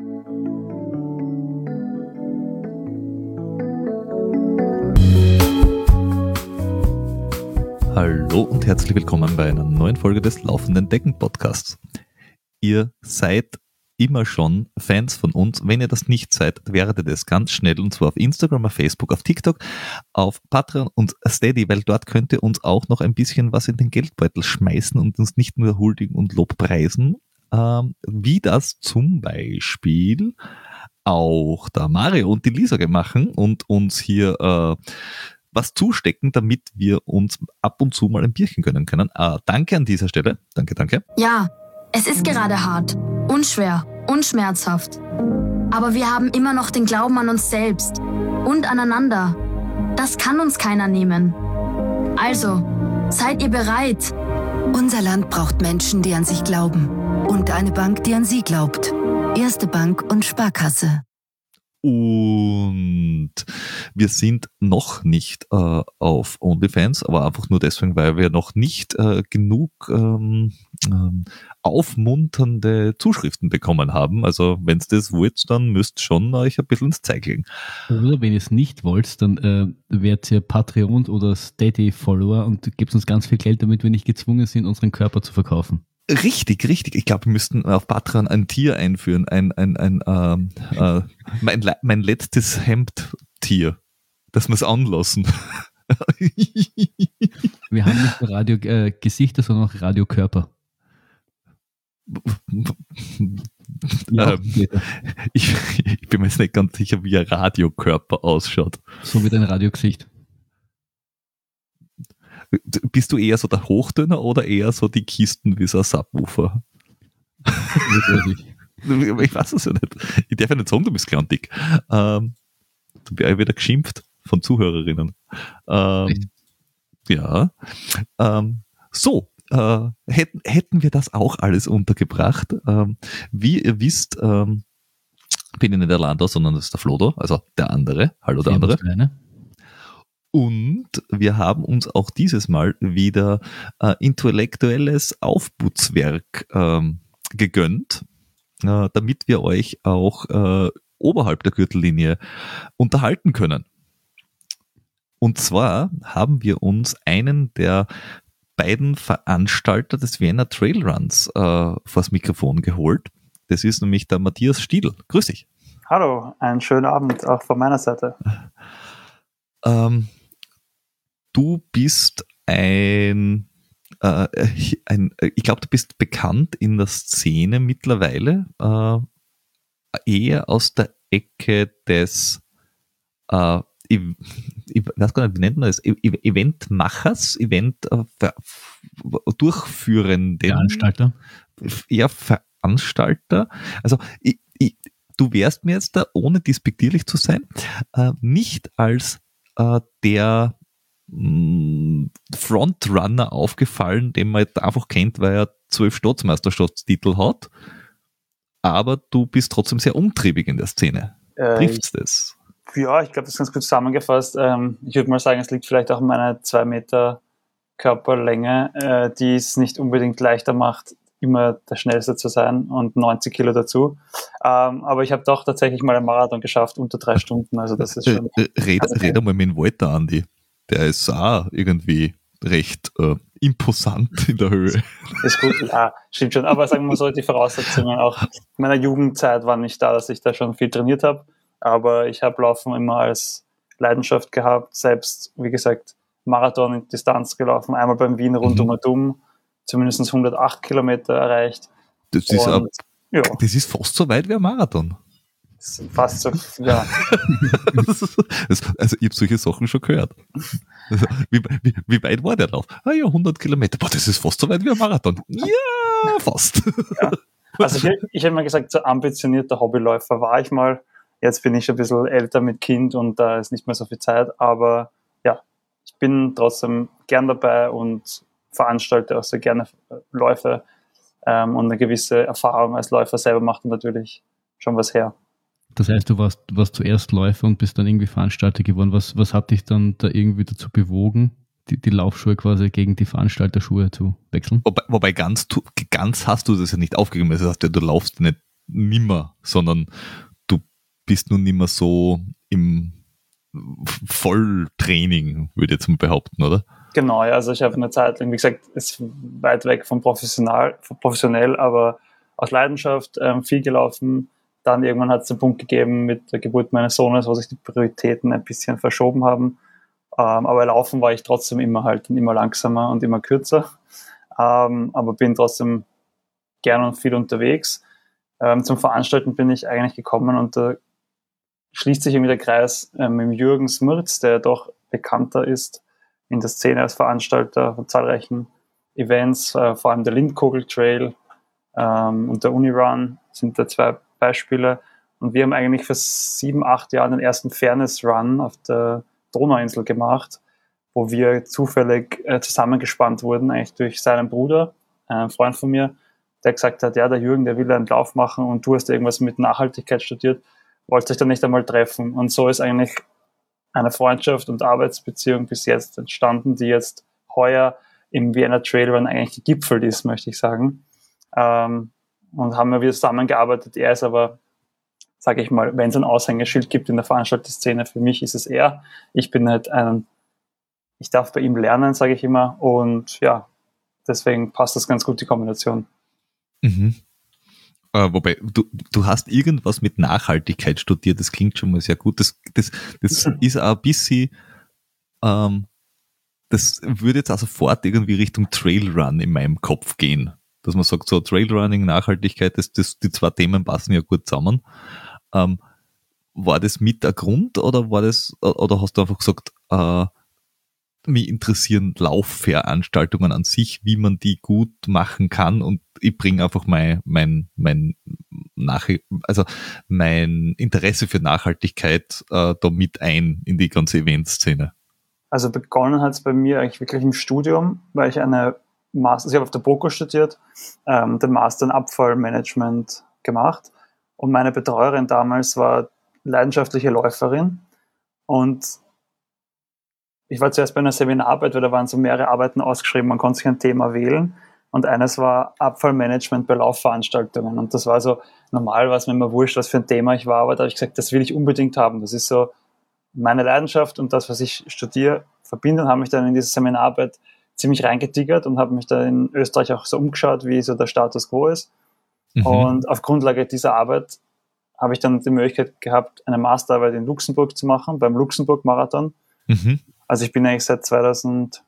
Hallo und herzlich willkommen bei einer neuen Folge des Laufenden Decken Podcasts. Ihr seid immer schon Fans von uns. Wenn ihr das nicht seid, werdet das ganz schnell und zwar auf Instagram, auf Facebook, auf TikTok, auf Patreon und Steady, weil dort könnt ihr uns auch noch ein bisschen was in den Geldbeutel schmeißen und uns nicht nur huldigen und Lobpreisen, ähm, wie das zum Beispiel auch der Mario und die Lisa machen und uns hier äh, was zustecken, damit wir uns ab und zu mal ein Bierchen gönnen können. Äh, danke an dieser Stelle. Danke, danke. Ja, es ist gerade hart, unschwer und schmerzhaft. Aber wir haben immer noch den Glauben an uns selbst und aneinander. Das kann uns keiner nehmen. Also, seid ihr bereit? Unser Land braucht Menschen, die an sich glauben. Und eine Bank, die an sie glaubt. Erste Bank und Sparkasse. Und wir sind noch nicht äh, auf OnlyFans, aber einfach nur deswegen, weil wir noch nicht äh, genug ähm, ähm, aufmunternde Zuschriften bekommen haben. Also wenn es das wollt, dann müsst schon euch ein bisschen ins Zeug legen. Oder wenn ihr es nicht wollt, dann äh, werdet ihr Patreon oder Steady-Follower und gebt uns ganz viel Geld, damit wir nicht gezwungen sind, unseren Körper zu verkaufen. Richtig, richtig. Ich glaube, wir müssten auf Patreon ein Tier einführen, ein, ein, ein ähm, äh, mein, mein letztes Hemd-Tier, das wir es anlassen. wir haben nicht nur Radio äh, Gesichter, sondern auch Radiokörper. Ja, ähm, ich, ich, bin mir jetzt nicht ganz sicher, wie ein Radiokörper ausschaut. So wie dein Radiogesicht. Bist du eher so der Hochdöner oder eher so die Kisten wie so ein Subwoofer? ich weiß es ja nicht. Ich darf ja nicht sagen, du bist klein dick. Ähm, du werde wieder geschimpft von Zuhörerinnen. Ähm, ja. Ähm, so, äh, hätten, hätten wir das auch alles untergebracht. Ähm, wie ihr wisst, ähm, bin ich nicht der Landau, sondern das ist der Flodo, also der andere. Hallo der andere. Kleine. Und wir haben uns auch dieses Mal wieder äh, intellektuelles Aufputzwerk ähm, gegönnt, äh, damit wir euch auch äh, oberhalb der Gürtellinie unterhalten können. Und zwar haben wir uns einen der beiden Veranstalter des Vienna Trailruns äh, vors Mikrofon geholt. Das ist nämlich der Matthias Stiedl. Grüß dich. Hallo, einen schönen Abend auch von meiner Seite. Ähm, du bist ein, äh, ein ich glaube, du bist bekannt in der Szene mittlerweile, äh, eher aus der Ecke des, äh, ich, ich, weiß gar nicht, wie nennt man das, Eventmachers, Event äh, durchführenden. Veranstalter. Ja, Veranstalter. Also ich, ich, du wärst mir jetzt da, ohne despektierlich zu sein, äh, nicht als äh, der Frontrunner aufgefallen, den man einfach kennt, weil er zwölf Staatsmeisterschaftstitel hat. Aber du bist trotzdem sehr umtriebig in der Szene. Äh, Trifft's das? Ja, ich glaube, das ist ganz gut zusammengefasst. Ähm, ich würde mal sagen, es liegt vielleicht auch an meiner zwei Meter Körperlänge, äh, die es nicht unbedingt leichter macht, immer der Schnellste zu sein und 90 Kilo dazu. Ähm, aber ich habe doch tatsächlich mal einen Marathon geschafft unter drei Stunden. Also das ist schon. Red, red mal mit dem Walter, Andi der ist auch irgendwie recht äh, imposant in der Höhe. Ist gut, ja, stimmt schon. Aber sagen wir mal so, die Voraussetzungen auch in meiner Jugendzeit waren nicht da, dass ich da schon viel trainiert habe. Aber ich habe Laufen immer als Leidenschaft gehabt, selbst, wie gesagt, Marathon in Distanz gelaufen, einmal beim Wien rund mhm. um Dumm, zumindest 108 Kilometer erreicht. Das ist, Und, ab, ja. das ist fast so weit wie ein Marathon. Fast so, ja. also, ich habe solche Sachen schon gehört. Also, wie, wie, wie, weit war der drauf? Ah ja, 100 Kilometer. Boah, das ist fast so weit wie ein Marathon. Ja, fast. Ja. Also ich, ich habe mal gesagt, so ambitionierter Hobbyläufer war ich mal. Jetzt bin ich ein bisschen älter mit Kind und da ist nicht mehr so viel Zeit. Aber ja, ich bin trotzdem gern dabei und veranstalte auch sehr gerne Läufe. Ähm, und eine gewisse Erfahrung als Läufer selber macht natürlich schon was her. Das heißt, du warst, warst zuerst Läufer und bist dann irgendwie Veranstalter geworden. Was, was hat dich dann da irgendwie dazu bewogen, die, die Laufschuhe quasi gegen die Veranstalterschuhe zu wechseln? Wobei, wobei ganz, ganz hast du das ja nicht aufgegeben. Das heißt, du laufst nicht nimmer, sondern du bist nun nimmer so im Volltraining, würde ich jetzt mal behaupten, oder? Genau, ja, also ich habe eine Zeit lang, wie gesagt, ist weit weg von professional, professionell, aber aus Leidenschaft ähm, viel gelaufen. Dann irgendwann hat es den Punkt gegeben mit der Geburt meines Sohnes, wo sich die Prioritäten ein bisschen verschoben haben. Ähm, aber laufen war ich trotzdem immer halt immer langsamer und immer kürzer. Ähm, aber bin trotzdem gern und viel unterwegs. Ähm, zum Veranstalten bin ich eigentlich gekommen und da schließt sich irgendwie der Kreis äh, mit Jürgen Smürz, der doch bekannter ist in der Szene als Veranstalter von zahlreichen Events, äh, vor allem der Lindkogel Trail ähm, und der Unirun sind da zwei Beispiele. Und wir haben eigentlich vor sieben, acht Jahren den ersten Fairness Run auf der Donauinsel gemacht, wo wir zufällig äh, zusammengespannt wurden, eigentlich durch seinen Bruder, äh, ein Freund von mir, der gesagt hat, ja, der Jürgen, der will einen Lauf machen und du hast irgendwas mit Nachhaltigkeit studiert, wollte sich dann nicht einmal treffen. Und so ist eigentlich eine Freundschaft und Arbeitsbeziehung bis jetzt entstanden, die jetzt heuer im Vienna Trail Run eigentlich gegipfelt ist, möchte ich sagen. Ähm, und haben wir wieder zusammengearbeitet. Er ist aber, sage ich mal, wenn es ein Aushängeschild gibt in der Veranstaltungsszene, für mich ist es er. Ich bin halt ein, ich darf bei ihm lernen, sage ich immer. Und ja, deswegen passt das ganz gut, die Kombination. Mhm. Äh, wobei, du, du hast irgendwas mit Nachhaltigkeit studiert, das klingt schon mal sehr gut. Das, das, das ist auch ein bisschen, ähm, das würde jetzt auch sofort irgendwie Richtung Trailrun in meinem Kopf gehen. Dass man sagt, so Trailrunning, Nachhaltigkeit, das, das, die zwei Themen passen ja gut zusammen. Ähm, war das mit der Grund oder war das, oder hast du einfach gesagt, äh, mich interessieren Laufveranstaltungen an sich, wie man die gut machen kann und ich bringe einfach mein, mein, mein, Nach also mein Interesse für Nachhaltigkeit äh, da mit ein in die ganze Eventszene. Also begonnen hat es bei mir eigentlich wirklich im Studium, weil ich eine Master, ich habe auf der BOKO studiert, ähm, den Master in Abfallmanagement gemacht und meine Betreuerin damals war leidenschaftliche Läuferin und ich war zuerst bei einer Seminararbeit, weil da waren so mehrere Arbeiten ausgeschrieben, man konnte sich ein Thema wählen. Und eines war Abfallmanagement bei Laufveranstaltungen. Und das war so normal, was mir immer wurscht, was für ein Thema ich war, aber da habe ich gesagt, das will ich unbedingt haben. Das ist so meine Leidenschaft und das, was ich studiere, verbinde und habe mich dann in diese Seminararbeit ziemlich reingetiggert und habe mich da in Österreich auch so umgeschaut, wie so der Status quo ist. Mhm. Und auf Grundlage dieser Arbeit habe ich dann die Möglichkeit gehabt, eine Masterarbeit in Luxemburg zu machen, beim Luxemburg-Marathon. Mhm. Also ich bin eigentlich seit 2017,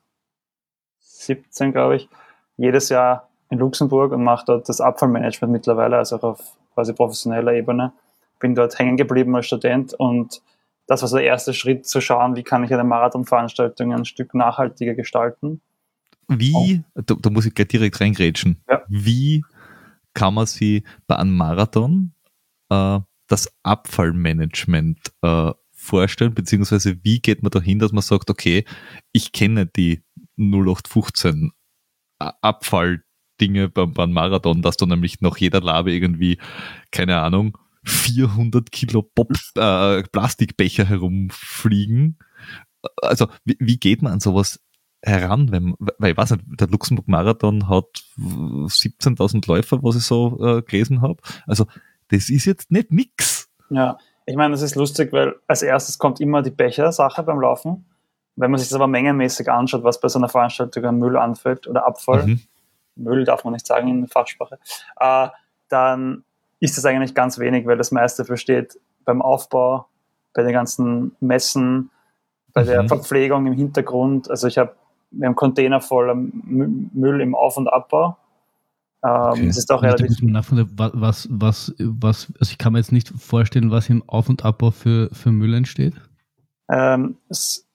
glaube ich, jedes Jahr in Luxemburg und mache dort das Abfallmanagement mittlerweile, also auch auf quasi professioneller Ebene. Bin dort hängen geblieben als Student und das war so der erste Schritt, zu schauen, wie kann ich eine Marathonveranstaltung ein Stück nachhaltiger gestalten. Wie, da, da, muss ich gleich direkt reingrätschen, ja. wie kann man sie bei einem Marathon äh, das Abfallmanagement äh, vorstellen, beziehungsweise wie geht man dahin, dass man sagt, okay, ich kenne die 0815 Abfalldinge beim, beim Marathon, dass da nämlich nach jeder Labe irgendwie, keine Ahnung, 400 Kilo Pop, äh, Plastikbecher herumfliegen. Also wie, wie geht man an sowas heran, wenn, weil ich weiß nicht, der Luxemburg-Marathon hat 17.000 Läufer, was ich so äh, gelesen habe. Also das ist jetzt nicht nix. Ja, ich meine, das ist lustig, weil als erstes kommt immer die Becher-Sache beim Laufen. Wenn man sich das aber mengenmäßig anschaut, was bei so einer Veranstaltung an Müll anfällt oder Abfall, mhm. Müll darf man nicht sagen in der Fachsprache, äh, dann ist das eigentlich ganz wenig, weil das meiste besteht beim Aufbau, bei den ganzen Messen, bei mhm. der Verpflegung im Hintergrund. Also ich habe, wir haben Container voller Müll im Auf- und Abbau ähm, okay. Es ist auch relativ. Was, was, was, also ich kann mir jetzt nicht vorstellen, was im Auf- und Abbau für, für Müll entsteht. Ähm, es,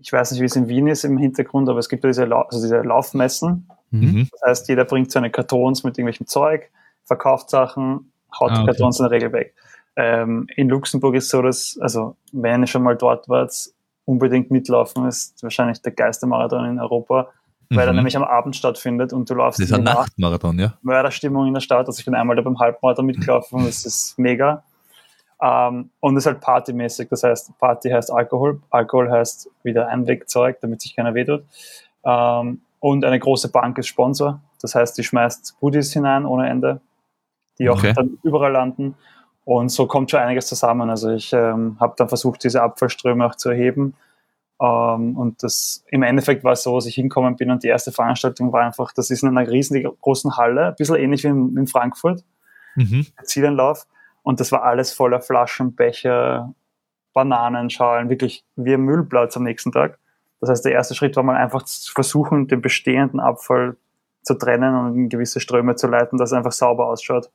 ich weiß nicht, wie es in Wien ist im Hintergrund, aber es gibt ja diese, also diese Laufmessen. Mhm. Das heißt, jeder bringt seine Kartons mit irgendwelchem Zeug, verkauft Sachen, haut ah, die Kartons in der Regel weg. Ähm, in Luxemburg ist so, dass, also wenn ihr schon mal dort wart, unbedingt mitlaufen ist wahrscheinlich der Geistermarathon in Europa weil mhm. er nämlich am Abend stattfindet und du läufst. Das ist ein Nachtmarathon, ja. Mörderstimmung in der Stadt. Also ich bin einmal da beim Halbmarathon mitgelaufen und das ist mega. Ähm, und es ist halt partymäßig. Das heißt, Party heißt Alkohol. Alkohol heißt wieder Einwegzeug, damit sich keiner wehtut. Ähm, und eine große Bank ist Sponsor. Das heißt, die schmeißt Goodies hinein ohne Ende. die auch Okay. dann überall landen. Und so kommt schon einiges zusammen. Also ich ähm, habe dann versucht, diese Abfallströme auch zu erheben. Ähm, und das im Endeffekt war es so, dass ich hinkommen bin und die erste Veranstaltung war einfach, das ist in einer riesengroßen Halle, ein bisschen ähnlich wie in, in Frankfurt, Mhm. der Zielenlauf. Und das war alles voller Flaschen, Becher, Bananenschalen, wirklich wie ein Müllplatz am nächsten Tag. Das heißt, der erste Schritt war mal einfach zu versuchen, den bestehenden Abfall zu trennen und in gewisse Ströme zu leiten, dass es einfach sauber ausschaut.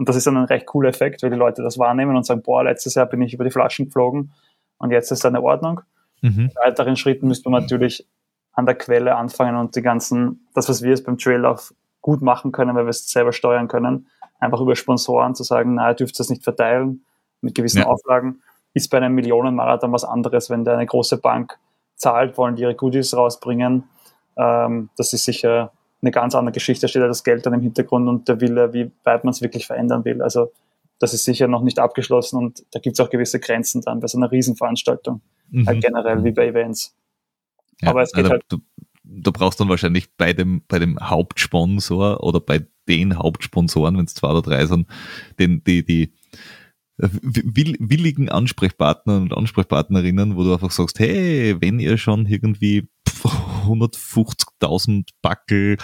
Und das ist dann ein recht cooler Effekt, weil die Leute das wahrnehmen und sagen, boah, letztes Jahr bin ich über die Flaschen geflogen und jetzt ist eine Ordnung. Mhm. In weiteren Schritten müsste man natürlich an der Quelle anfangen und die ganzen, das, was wir jetzt beim Traillauf gut machen können, weil wir es selber steuern können, einfach über Sponsoren zu sagen, na, ihr dürft das nicht verteilen mit gewissen Ja. Auflagen, ist bei einem Millionenmarathon was anderes, wenn da eine große Bank zahlt, wollen die ihre Goodies rausbringen. Ähm, das ist sicher eine ganz andere Geschichte, da steht ja das Geld dann im Hintergrund und der Wille, wie weit man es wirklich verändern will. Also das ist sicher noch nicht abgeschlossen und da gibt es auch gewisse Grenzen dann bei so einer Riesenveranstaltung, Mhm. halt generell wie bei Events. Ja, Aber es geht also, halt- Du, du brauchst dann wahrscheinlich bei dem, bei dem Hauptsponsor oder bei den Hauptsponsoren, wenn es zwei oder drei sind, den, die, die äh, will, willigen Ansprechpartner und Ansprechpartnerinnen, wo du einfach sagst, hey, wenn ihr schon irgendwie 150.000 Backel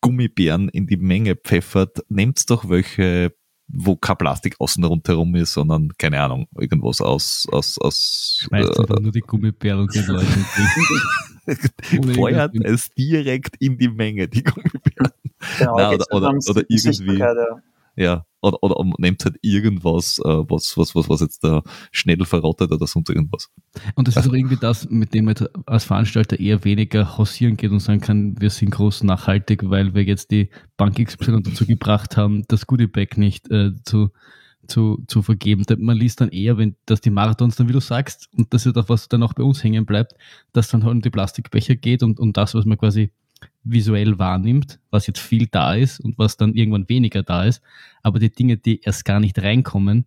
Gummibären in die Menge pfeffert, nehmt doch welche, wo kein Plastik außen rundherum ist, sondern, keine Ahnung, irgendwas aus, aus, aus, Schmeißt äh, nur die Gummibärlen und Leuten Ohne feuert es direkt in die Menge, die Gummibären. Genau, geht's oder- oder- oder die irgendwie- ja. Ja, oder, oder nehmt halt irgendwas, äh, was, was, was, was jetzt da schnell verrottet oder sonst irgendwas. Und das ist auch irgendwie das, mit dem man jetzt als Veranstalter eher weniger hausieren geht und sagen kann, wir sind groß nachhaltig, weil wir jetzt die Bank XY dazu gebracht haben, das Goodiebag nicht äh, zu, zu, zu vergeben. Man liest dann eher, wenn dass die Marathons dann, wie du sagst, und das ist auch was dann auch bei uns hängen bleibt, dass dann halt um die Plastikbecher geht und um das, was man quasi visuell wahrnimmt, was jetzt viel da ist und was dann irgendwann weniger da ist. Aber die Dinge, die erst gar nicht reinkommen,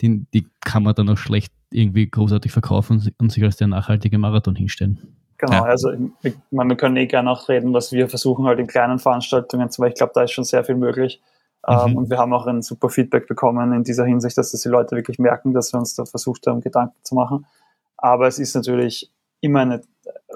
die, die kann man dann auch schlecht irgendwie großartig verkaufen und sich als der nachhaltige Marathon hinstellen. Genau, Ja. also ich meine, wir können eh gerne auch reden, was wir versuchen halt in kleinen Veranstaltungen, Beispiel, ich glaube, da ist schon sehr viel möglich. Ähm, Mhm. und wir haben auch ein super Feedback bekommen in dieser Hinsicht, dass das die Leute wirklich merken, dass wir uns da versucht haben, Gedanken zu machen. Aber es ist natürlich immer eine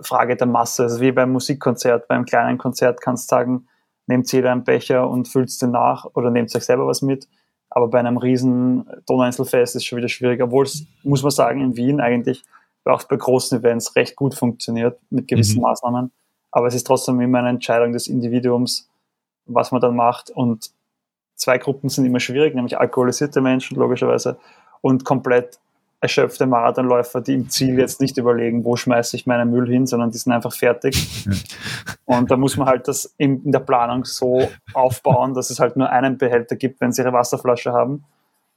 Frage der Masse. Also wie beim Musikkonzert, beim kleinen Konzert kannst du sagen, nehmt jeder einen Becher und füllt den nach oder nehmt euch selber was mit. Aber bei einem riesen Donauinselfest ist es schon wieder schwierig, obwohl es, muss man sagen, in Wien eigentlich auch bei großen Events recht gut funktioniert mit gewissen Mhm. Maßnahmen. Aber es ist trotzdem immer eine Entscheidung des Individuums, was man dann macht. Und zwei Gruppen sind immer schwierig, nämlich alkoholisierte Menschen logischerweise und komplett erschöpfte Marathonläufer, die im Ziel jetzt nicht überlegen, wo schmeiße ich meinen Müll hin, sondern die sind einfach fertig. Und da muss man halt das in, der Planung so aufbauen, dass es halt nur einen Behälter gibt, wenn sie ihre Wasserflasche haben.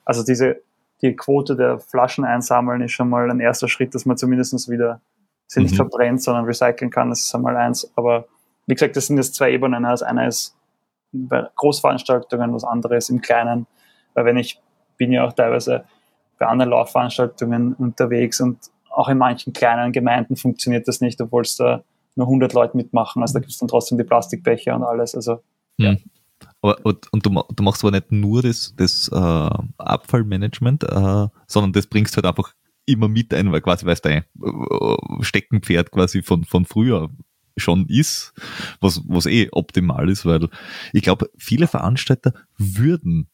Also diese, die Quote der Flaschen einsammeln ist schon mal ein erster Schritt, dass man zumindest wieder sie nicht Mhm. verbrennt, sondern recyceln kann. Das ist einmal eins. Aber wie gesagt, das sind jetzt zwei Ebenen. Das eine ist bei Großveranstaltungen, was anderes im Kleinen. Weil wenn ich bin ja auch teilweise bei anderen Laufveranstaltungen unterwegs und auch in manchen kleinen Gemeinden funktioniert das nicht, obwohl es da nur 100 Leute mitmachen. Also da gibt es dann trotzdem die Plastikbecher und alles. Also Aber, und, und du, du machst aber nicht nur das, das äh, Abfallmanagement, äh, sondern das bringst du halt einfach immer mit ein, weil quasi, es dein äh, Steckenpferd quasi von, von früher schon ist, was, was eh optimal ist, weil ich glaube, viele Veranstalter würden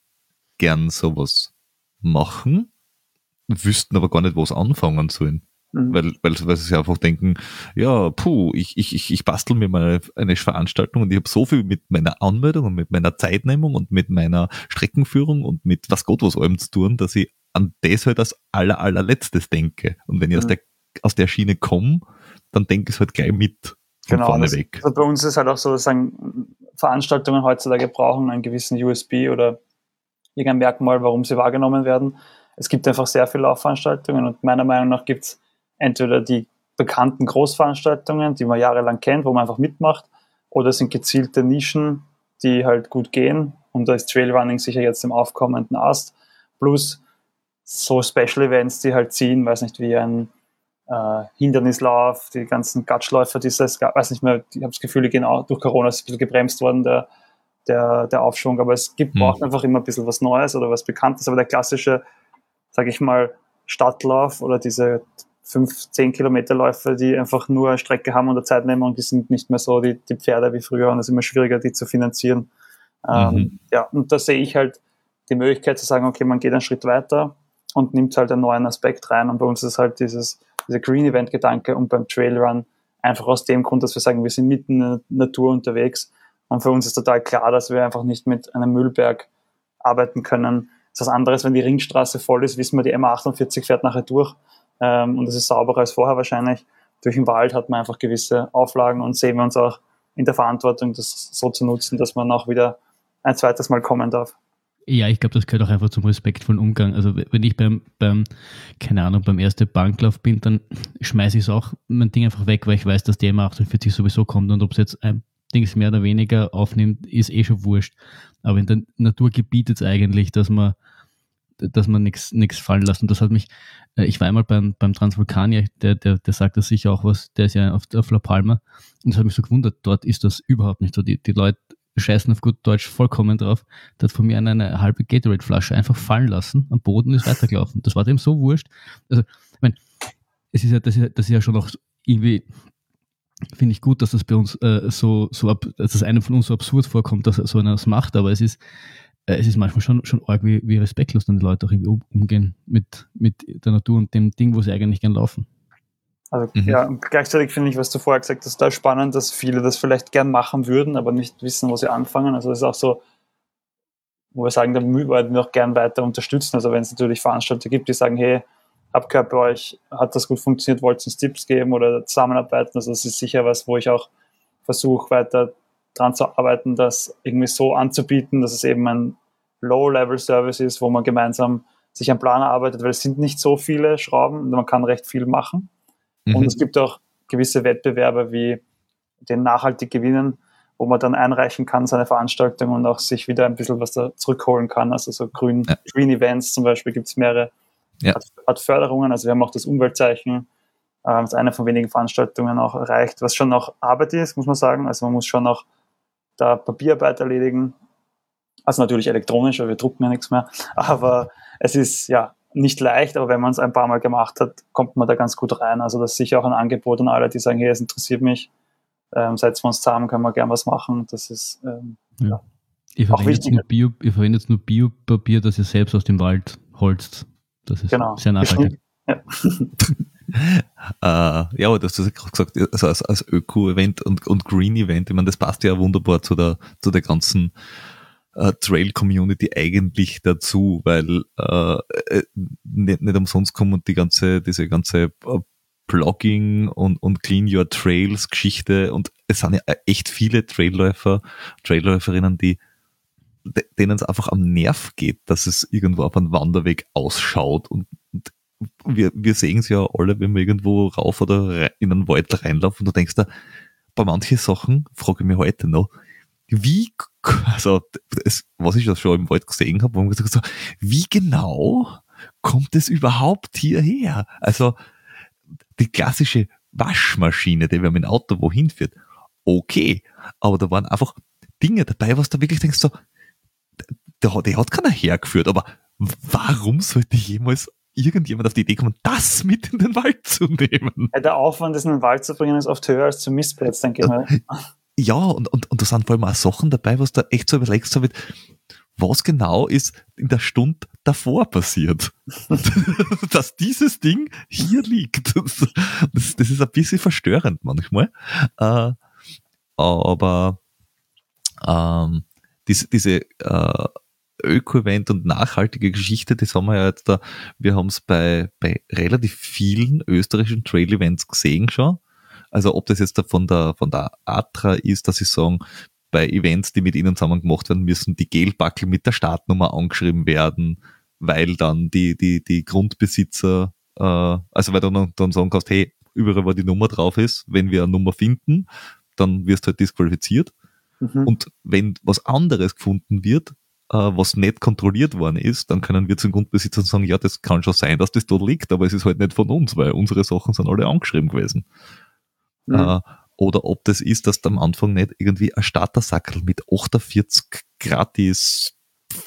gern sowas machen, wüssten aber gar nicht, wo es anfangen sollen. mhm. Weil, weil, weil sie sich einfach denken, ja, puh, ich, ich, ich, ich bastel mir mal eine Veranstaltung und ich habe so viel mit meiner Anmeldung und mit meiner Zeitnehmung und mit meiner Streckenführung und mit was Gott was allem zu tun, dass ich an das halt als aller, allerletztes denke. Und wenn ich aus Mhm. der, aus der Schiene komme, dann denke ich es halt gleich mit von Genau, vorne das, weg. also bei uns ist halt auch so, dass sagen, Veranstaltungen heutzutage brauchen einen gewissen USB oder irgendein Merkmal, warum sie wahrgenommen werden. Es gibt einfach sehr viele Laufveranstaltungen und meiner Meinung nach gibt es entweder die bekannten Großveranstaltungen, die man jahrelang kennt, wo man einfach mitmacht, oder es sind gezielte Nischen, die halt gut gehen. Und da ist Trailrunning sicher jetzt im aufkommenden Ast. Plus so Special Events, die halt ziehen, weiß nicht, wie ein äh, Hindernislauf, die ganzen Gatschläufer, dieses, weiß nicht mehr, ich habe das Gefühl, die gehen auch durch Corona ist ein bisschen gebremst worden, der der, der Aufschwung. Aber es gibt, Mhm. braucht einfach immer ein bisschen was Neues oder was Bekanntes. Aber der klassische, sage ich mal, Stadtlauf oder diese 5, 10 Kilometer Läufe, die einfach nur eine Strecke haben und eine Zeit nehmen und die sind nicht mehr so die, die Pferde wie früher und es ist immer schwieriger, die zu finanzieren. Ähm, Mhm. ja, und da sehe ich halt die Möglichkeit zu sagen, okay, man geht einen Schritt weiter und nimmt halt einen neuen Aspekt rein. Und bei uns ist halt dieses, dieser Green Event Gedanke und beim Trailrun einfach aus dem Grund, dass wir sagen, wir sind mitten in der Natur unterwegs. Und für uns ist total klar, dass wir einfach nicht mit einem Müllberg arbeiten können. Ist was anderes, wenn die Ringstraße voll ist, wissen wir, die M48 fährt nachher durch. Ähm, und es ist sauberer als vorher wahrscheinlich. Durch den Wald hat man einfach gewisse Auflagen und sehen wir uns auch in der Verantwortung, das so zu nutzen, dass man auch wieder ein zweites Mal kommen darf. Ja, ich glaube, das gehört auch einfach zum respektvollen Umgang. Also wenn ich beim, beim keine Ahnung, beim ersten Banklauf bin, dann schmeiße ich auch mein Ding einfach weg, weil ich weiß, dass die M48 sowieso kommt und ob es jetzt ein Dings mehr oder weniger aufnimmt, ist eh schon wurscht. Aber in der Natur gebietet es eigentlich, dass man dass man nichts fallen lässt. Und das hat mich, äh, ich war einmal beim, beim Transvulkanier, der, der, der sagt das sicher auch was, der ist ja auf, auf La Palma. Und das hat mich so gewundert, dort ist das überhaupt nicht so. Die, die Leute scheißen auf gut Deutsch vollkommen drauf. Der hat von mir eine, eine halbe Gatorade-Flasche einfach fallen lassen am Boden ist weitergelaufen. Das war dem so wurscht. Also, ich meine, es ist ja, das ist, das ist ja schon noch irgendwie, finde ich gut, dass das bei uns äh, so, so ab, dass das einem von uns so absurd vorkommt, dass so einer das macht, aber es ist, äh, es ist manchmal schon, schon arg, wie, wie respektlos dann die Leute auch irgendwie um, umgehen mit, mit der Natur und dem Ding, wo sie eigentlich gern laufen. Also Mhm. ja, und gleichzeitig finde ich, was du vorher gesagt hast, da spannend, dass viele das vielleicht gern machen würden, aber nicht wissen, wo sie anfangen. Also das ist auch so, wo wir sagen, da würden wir auch gern weiter unterstützen. Also wenn es natürlich Veranstalter gibt, die sagen, hey, hab gehört bei euch, hat das gut funktioniert, wollt ihr uns Tipps geben oder zusammenarbeiten. Also das ist sicher was, wo ich auch versuche, weiter dran zu arbeiten, das irgendwie so anzubieten, dass es eben ein Low-Level-Service ist, wo man gemeinsam sich einen Plan erarbeitet, weil es sind nicht so viele Schrauben und man kann recht viel machen. Und Mhm. es gibt auch gewisse Wettbewerbe wie den nachhaltig gewinnen, wo man dann einreichen kann, seine Veranstaltung und auch sich wieder ein bisschen was da zurückholen kann. Also so grün, Ja. Green Events zum Beispiel gibt es mehrere Ja. Art, Art Förderungen. Also wir haben auch das Umweltzeichen, äh, das ist eine von wenigen Veranstaltungen auch erreicht, was schon auch Arbeit ist, muss man sagen. Also man muss schon auch da Papierarbeit erledigen. Also natürlich elektronisch, weil wir drucken ja nichts mehr. Aber es ist ja nicht leicht, aber wenn man es ein paar Mal gemacht hat, kommt man da ganz gut rein. Also das ist sicher auch ein Angebot an alle, die sagen, hey, es interessiert mich, ähm, setzen wir uns zusammen, können wir gern was machen. Das ist ähm, Ich Auch verwende jetzt wichtig. nur, Bio, ich verwende jetzt nur Biopapier, das ihr selbst aus dem Wald holzt. Das ist genau. sehr nachhaltig. Äh, ja, aber du hast das ja gerade gesagt, also als, als Öko-Event und, und Green-Event, ich meine, das passt ja wunderbar zu der, zu der ganzen äh, Trail-Community eigentlich dazu, weil äh, äh, nicht, nicht umsonst kommen die ganze, diese ganze äh, Blogging und, und Clean Your Trails Geschichte und es sind ja echt viele Trailläufer, Trailläuferinnen, die denen es einfach am Nerv geht, dass es irgendwo auf einem Wanderweg ausschaut und, und wir, wir sehen es ja alle, wenn wir irgendwo rauf oder in einen Wald reinlaufen und du denkst da, bei manchen Sachen frage ich mich heute noch, wie, also, das, was ich ja schon im Wald gesehen habe, wo man gesagt so, wie genau kommt es überhaupt hierher? Also, die klassische Waschmaschine, die wir mit dem Auto wohin führt, okay, aber da waren einfach Dinge dabei, was du wirklich denkst, so, der, hat- die hat keiner hergeführt, aber warum sollte jemals irgendjemand auf die Idee kommen, das mit in den Wald zu nehmen? Ja, Der Aufwand, das in den Wald zu bringen, ist oft höher als zum Mistplatz, denke ich mal. Ja, und, und, und da sind vor allem auch Sachen dabei, was da echt so überlegst, so mit, was genau ist in der Stunde davor passiert. Dass dieses Ding hier liegt. Das, das ist ein bisschen verstörend manchmal. Äh, aber ähm, diese, diese äh, Öko-Event und nachhaltige Geschichte, das haben wir ja jetzt da, wir haben es bei, bei relativ vielen österreichischen Trail-Events gesehen schon. Also ob das jetzt da von der, von der Atra ist, dass sie sagen, bei Events, die mit ihnen zusammen gemacht werden, müssen die Gelbackel mit der Startnummer angeschrieben werden, weil dann die, die, die Grundbesitzer, äh, also weil du dann, dann sagen kannst, hey, überall, wo die Nummer drauf ist, wenn wir eine Nummer finden, dann wirst du halt disqualifiziert. Mhm. Und wenn was anderes gefunden wird, was nicht kontrolliert worden ist, dann können wir zum Grundbesitzer sagen, ja, das kann schon sein, dass das dort liegt, aber es ist halt nicht von uns, weil unsere Sachen sind alle angeschrieben gewesen. Mhm. Äh, oder ob das ist, dass du am Anfang nicht irgendwie ein Startersackel mit 48 gratis,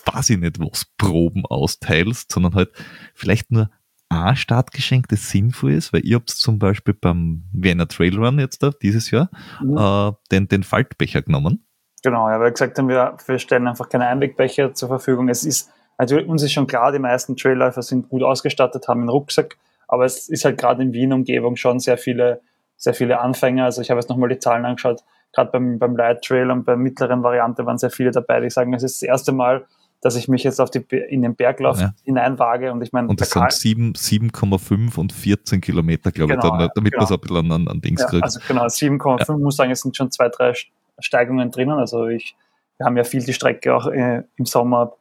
weiß ich nicht was, Proben austeilst, sondern halt vielleicht nur ein Startgeschenk, das sinnvoll ist, weil ihr habt zum Beispiel beim Vienna Trail Run jetzt da, dieses Jahr, mhm. äh, den, den Faltbecher genommen. Genau, ja, weil gesagt haben, wir, wir stellen einfach keine Einwegbecher zur Verfügung. Es ist, also uns ist schon klar, die meisten Trailläufer sind gut ausgestattet, haben einen Rucksack, aber es ist halt gerade in Wien-Umgebung schon sehr viele, sehr viele Anfänger. Also ich habe jetzt nochmal die Zahlen angeschaut, gerade beim, beim Light Trail und bei mittleren Variante waren sehr viele dabei, die sagen, es ist das erste Mal, dass ich mich jetzt auf die, in den Berglauf ja. hineinwage und ich meine. Und das sind 7,5 und 14 Kilometer, glaube genau, ich, dann, damit genau. man es ein bisschen an, an Dings ja, kriegt. Also genau, 7,5 ja. muss sagen, es sind schon zwei, drei Steigungen drinnen. Also ich, wir haben ja viel die Strecke auch äh, im Sommer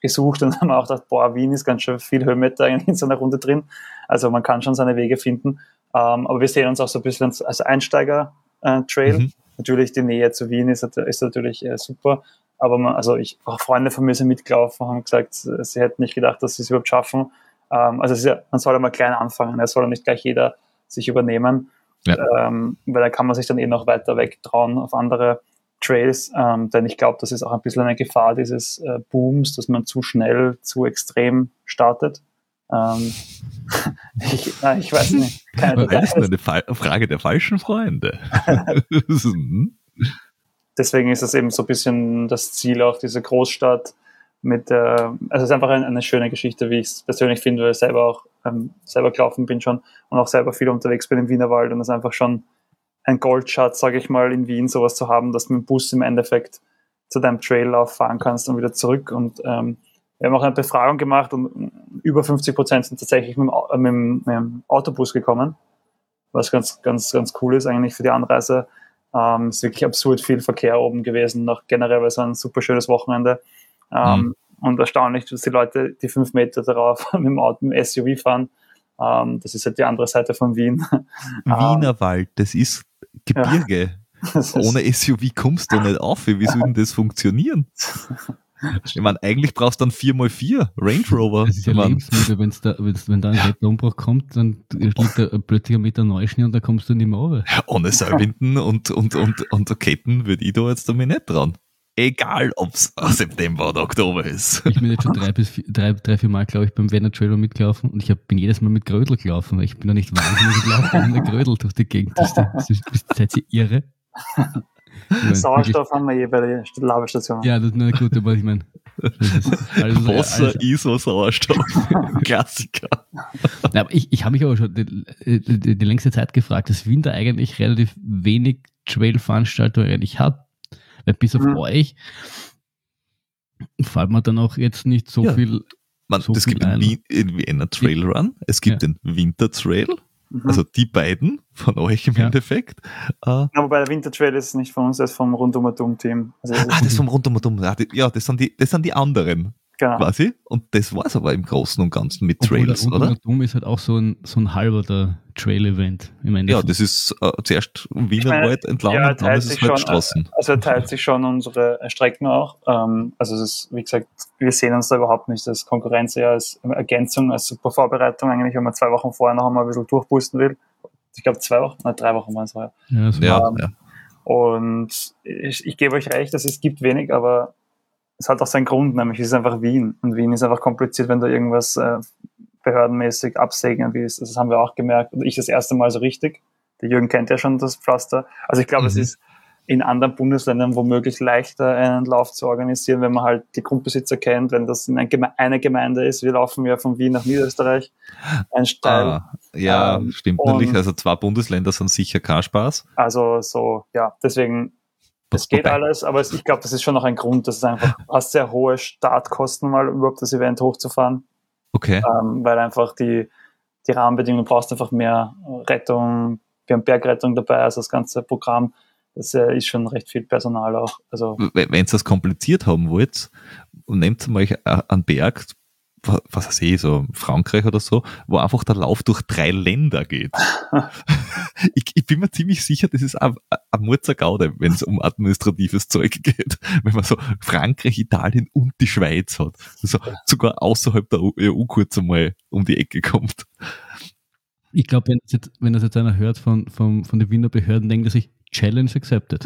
gesucht und haben auch gedacht, boah, Wien ist ganz schön viel Höhenmeter in so einer Runde drin. Also man kann schon seine Wege finden. Ähm, aber wir sehen uns auch so ein bisschen als Einsteiger-Trail. Äh, mhm. Natürlich die Nähe zu Wien ist, ist natürlich äh, super. Aber man, also ich, auch Freunde von mir sind mitgelaufen, haben gesagt, sie hätten nicht gedacht, dass sie es überhaupt schaffen. Ähm, also ja, man soll einmal klein anfangen. Es soll nicht gleich jeder sich übernehmen. Ja. Ähm, weil da kann man sich dann eh noch weiter wegtrauen auf andere Trails, ähm, denn ich glaube, das ist auch ein bisschen eine Gefahr dieses äh, Booms, dass man zu schnell, zu extrem startet. Ähm, ich, na, ich weiß nicht. Keine das ist eine Frage der falschen Freunde. Hm? Deswegen ist es eben so ein bisschen das Ziel auch diese Großstadt mit der, also es ist einfach eine, eine schöne Geschichte, wie ich es persönlich finde, weil ich selber auch ähm, selber gelaufen bin schon und auch selber viel unterwegs bin im Wienerwald und es ist einfach schon ein Goldschatz, sage ich mal, in Wien sowas zu haben, dass du mit dem Bus im Endeffekt zu deinem Traillauf fahren kannst und wieder zurück. Und ähm, wir haben auch eine Befragung gemacht und über 50 Prozent sind tatsächlich mit dem, äh, mit, dem, Autobus gekommen, was ganz, ganz, ganz cool ist eigentlich für die Anreise. Ähm, ist wirklich absurd viel Verkehr oben gewesen, noch generell war es ein super schönes Wochenende. Ähm, mhm. Und erstaunlich, dass die Leute die fünf Meter darauf mit dem Auto, mit dem SUV fahren. Ähm, das ist halt die andere Seite von Wien. Wienerwald, das ist Gebirge. Ja. Ohne SUV kommst du nicht auf. Wie soll denn das funktionieren? Ich meine, eigentlich brauchst du dann 4x4 Range Rover. Das ist ja Lebensmittel, wenn's da, wenn's, wenn da ein Wetterumbruch kommt, dann liegt da plötzlich ein Meter Neuschnee und da kommst du nicht mehr runter. Ja, ohne Seilwinden und, und, und, und Ketten würde ich da jetzt damit nicht dran. Egal, ob es September oder Oktober ist. Ich bin jetzt schon drei bis vier, drei, drei vier Mal, glaube ich, beim Werner Trailer mitgelaufen und ich hab, bin jedes Mal mit Grödel gelaufen, weil ich bin da nicht wahnsinnig gelaufen, mit Grödel durch die Gegend. Das, das, das, seid ihr irre? Sauerstoff haben wir je bei der Labestation. Ja, das ist eine gute, aber ich meine. Also, Wasser, ISO, Sauerstoff. Klassiker. Ja, aber ich, ich habe mich aber schon die, die, die, längste Zeit gefragt, dass Wien da eigentlich relativ wenig Trail-Veranstaltungen eigentlich hat. Weil bis auf mhm. euch fällt mir dann auch jetzt nicht so ja. viel. Man, so es gibt ein. in Vienna Trail Run, es gibt ja. den Winter Trail, Mhm. Also die beiden von euch im ja. Endeffekt. Äh, Aber bei der Wintertrail ist es nicht von uns, das ist vom Rundum-Team. Also ah, das ist vom Rundum Ja, das sind die, das sind die anderen. Genau. Quasi. Und das war es aber im Großen und Ganzen mit Obwohl Trails, der oder? Doom ist halt auch so ein, so ein halber der Trail-Event. Ja, das ist äh, zuerst Wienerwald entlang ja, und dann ist es halt Straßen. Also er teilt sich schon unsere Strecken auch. Ähm, also es ist, wie gesagt, wir sehen uns da überhaupt nicht als Konkurrenz, eher als Ergänzung, als super Vorbereitung eigentlich, wenn man zwei Wochen vorher noch einmal ein bisschen durchboosten will. Ich glaube zwei Wochen, nein, drei Wochen waren es vorher. Ja, ja, ähm, ja. Und ich, ich gebe euch recht, dass es gibt wenig, aber es hat auch seinen Grund, nämlich es ist einfach Wien. Und Wien ist einfach kompliziert, wenn du irgendwas äh, behördenmäßig absegnen willst. Das haben wir auch gemerkt. Und ich das erste Mal so richtig. Der Jürgen kennt ja schon das Pflaster. Also ich glaube, mhm. es ist in anderen Bundesländern womöglich leichter, einen Lauf zu organisieren, wenn man halt die Grundbesitzer kennt, wenn das in eine Gemeinde ist. Wir laufen ja von Wien nach Niederösterreich. Ein Steil. Ah, ja, ähm, stimmt natürlich. Also zwei Bundesländer sind sicher kein Spaß. Also so, ja, deswegen das geht alles, aber ich glaube, das ist schon noch ein Grund, dass es einfach hast sehr hohe Startkosten, mal überhaupt das Event hochzufahren. Okay. Ähm, weil einfach die, die Rahmenbedingungen, du brauchst einfach mehr Rettung, wir haben Bergrettung dabei, also das ganze Programm, das äh, ist schon recht viel Personal auch. Also wenn ihr das kompliziert haben wollt, nehmt zum Beispiel einen Berg, was weiß ich, so Frankreich oder so, wo einfach der Lauf durch drei Länder geht. ich, ich, bin mir ziemlich sicher, das ist ein Murzergaude, wenn es um administratives Zeug geht. Wenn man so Frankreich, Italien und die Schweiz hat. Also sogar außerhalb der EU kurz einmal um die Ecke kommt. Ich glaube, wenn, das jetzt- wenn das jetzt einer hört von, von, von den Wiener Behörden, denkt er sich, Challenge accepted.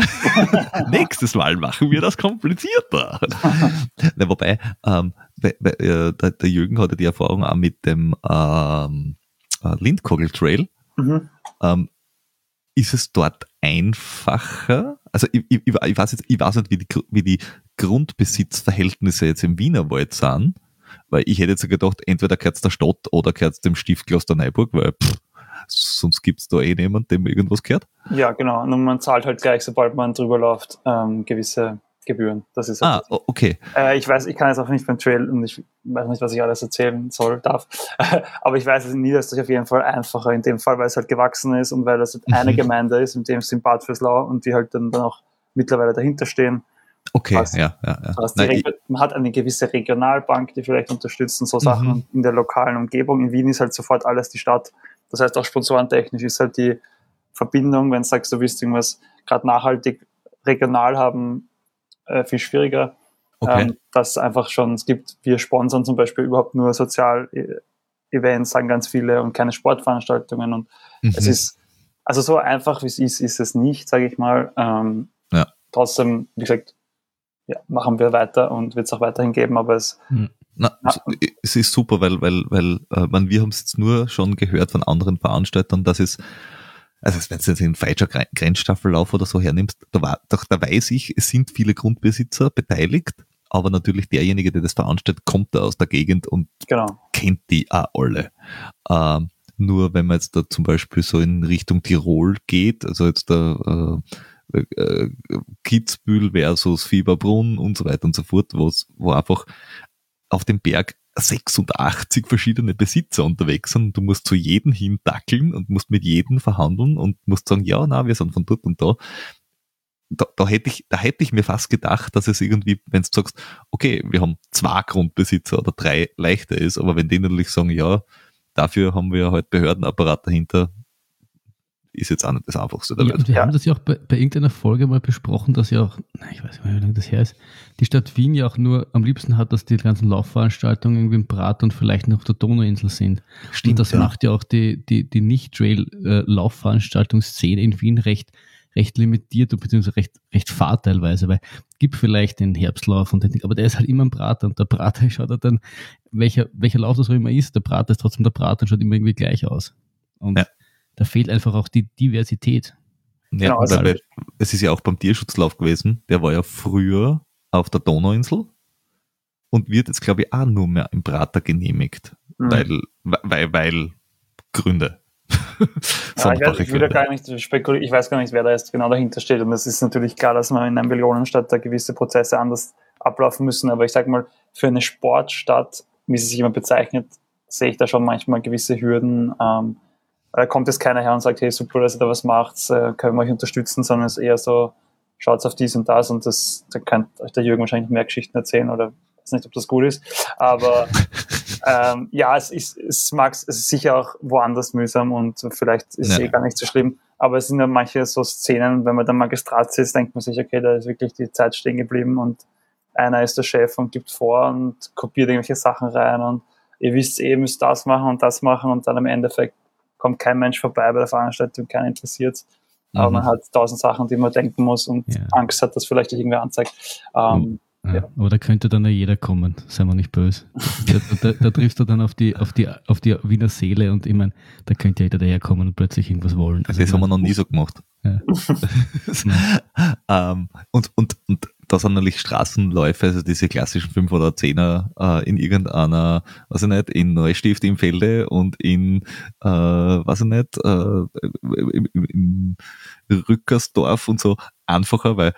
Nächstes Mal machen wir das komplizierter. Na, wobei, ähm, äh, der, der Jürgen hatte die Erfahrung auch mit dem ähm, äh, Lindkogel Trail. Mhm. Ähm, ist es dort einfacher? Also ich, ich, ich weiß jetzt, ich weiß nicht, wie die, wie die Grundbesitzverhältnisse jetzt im Wienerwald sind, weil ich hätte jetzt gedacht, entweder gehört es der Stadt oder gehört es dem Stift Klosterneuburg, weil pff, sonst gibt's da eh niemand, dem irgendwas gehört. Ja, genau. Und man zahlt halt gleich, sobald man drüber läuft, ähm, gewisse Gebühren. Das ist Ah, halt o- okay. Äh, ich weiß, ich kann jetzt auch nicht beim Trail und ich weiß nicht, was ich alles erzählen soll, darf. Aber ich weiß, es in Niederösterreich auf jeden Fall einfacher in dem Fall, weil es halt gewachsen ist und weil das halt eine Mhm. Gemeinde ist, in dem Sinn Bad Fürslau und die halt dann, dann auch mittlerweile dahinter stehen. Okay, Was? ja, ja, ja. Die Nein, man hat eine gewisse Regionalbank, die vielleicht unterstützt und so Sachen Mhm. in der lokalen Umgebung. In Wien ist halt sofort alles die Stadt. Das heißt, auch sponsorentechnisch ist halt die Verbindung, wenn du sagst, du willst irgendwas gerade nachhaltig regional haben, äh, viel schwieriger. okay. Ähm, dass einfach schon, es gibt, wir sponsern zum Beispiel überhaupt nur Sozial-Events, sagen ganz viele, und keine Sportveranstaltungen. Und es Mhm. ist, also so einfach wie es ist, ist es nicht, sage ich mal. Ähm, Ja. Trotzdem, wie gesagt, ja, machen wir weiter und wird es auch weiterhin geben, aber es, Na, Ja. es ist super, weil, weil, weil äh, man, wir haben es jetzt nur schon gehört von anderen Veranstaltern, dass es, also wenn du jetzt den falscher Gre- Grenzstaffellauf oder so hernimmst, da, war, doch, da weiß ich, es sind viele Grundbesitzer beteiligt, aber natürlich derjenige, der das veranstaltet, kommt da aus der Gegend und genau. kennt die auch alle. Ähm, nur wenn man jetzt da zum Beispiel so in Richtung Tirol geht, also jetzt da äh, äh, Kitzbühel versus Fieberbrunn und so weiter und so fort, wo einfach auf dem Berg 86 verschiedene Besitzer unterwegs sind. Du musst zu jedem hin dackeln und musst mit jedem verhandeln und musst sagen, ja, na, wir sind von dort und da. Da, da hätte ich, da hätte ich mir fast gedacht, dass es irgendwie, wenn du sagst, okay, wir haben zwei Grundbesitzer oder drei leichter ist, aber wenn die natürlich sagen, ja, dafür haben wir halt Behördenapparat dahinter, ist jetzt auch nicht das Einfachste der Ja, Welt. und wir Ja. haben das ja auch bei, bei irgendeiner Folge mal besprochen, dass ja auch, ich weiß nicht mehr, wie lange das her ist, die Stadt Wien ja auch nur am liebsten hat, dass die ganzen Laufveranstaltungen irgendwie im Brat und vielleicht noch auf der Donauinsel sind. und das ja. macht ja auch die, die, die Nicht-Trail-Laufveranstaltungsszene in Wien recht, recht limitiert und beziehungsweise recht, recht fahr teilweise, weil gibt vielleicht den Herbstlauf und den, aber der ist halt immer ein Prater und der Prater schaut halt dann, welcher, welcher Lauf das auch immer ist, der Prater ist trotzdem der Prater und schaut immer irgendwie gleich aus. Und Ja. Da fehlt einfach auch die Diversität. Ja, Genau, also- weil, es ist ja auch beim Tierschutzlauf gewesen, der war ja früher auf der Donauinsel und wird jetzt, glaube ich, auch nur mehr im Prater genehmigt, Mhm. weil, weil, weil Gründe. Ja, ich, weiß, ich Gründe. gar nicht spekulieren, ich weiß gar nicht, wer da jetzt genau dahinter steht. Und es ist natürlich klar, dass man in einer Millionenstadt da gewisse Prozesse anders ablaufen müssen. Aber ich sag mal, für eine Sportstadt, wie sie sich immer bezeichnet, sehe ich da schon manchmal gewisse Hürden. Ähm, da kommt jetzt keiner her und sagt, hey, super, dass ihr da was macht, äh, können wir euch unterstützen, sondern es ist eher so, schaut auf dies und das und das, da kann euch der Jürgen wahrscheinlich mehr Geschichten erzählen oder weiß nicht, ob das gut ist. Aber ähm, ja, es ist, es mag, es ist sicher auch woanders mühsam und vielleicht ist es Ja. eh gar nicht so schlimm. Aber es sind ja manche so Szenen, wenn man dann Magistrat sitzt, denkt man sich, okay, da ist wirklich die Zeit stehen geblieben und einer ist der Chef und gibt vor und kopiert irgendwelche Sachen rein und ihr wisst eh, ihr müsst das machen und das machen und dann im Endeffekt kommt kein Mensch vorbei bei der Veranstaltung, keiner interessiert. Aber Mhm. man hat tausend Sachen, die man denken muss und Ja. Angst hat, dass vielleicht irgendwer anzeigt. Ähm, Ja, Ja. Aber da könnte dann ja jeder kommen, seien wir nicht böse. Da, da, da triffst du dann auf die, auf, die, auf die Wiener Seele und ich meine, da könnte ja jeder daherkommen und plötzlich irgendwas wollen. Also das ich haben wir noch nie so gemacht. Ja. ähm, und, und, und da sind natürlich Straßenläufe, also diese klassischen 5 oder 10er äh, in irgendeiner, weiß ich nicht, in Neustift im Felde und in, äh, weiß ich nicht, äh, im Rückersdorf und so einfacher, weil,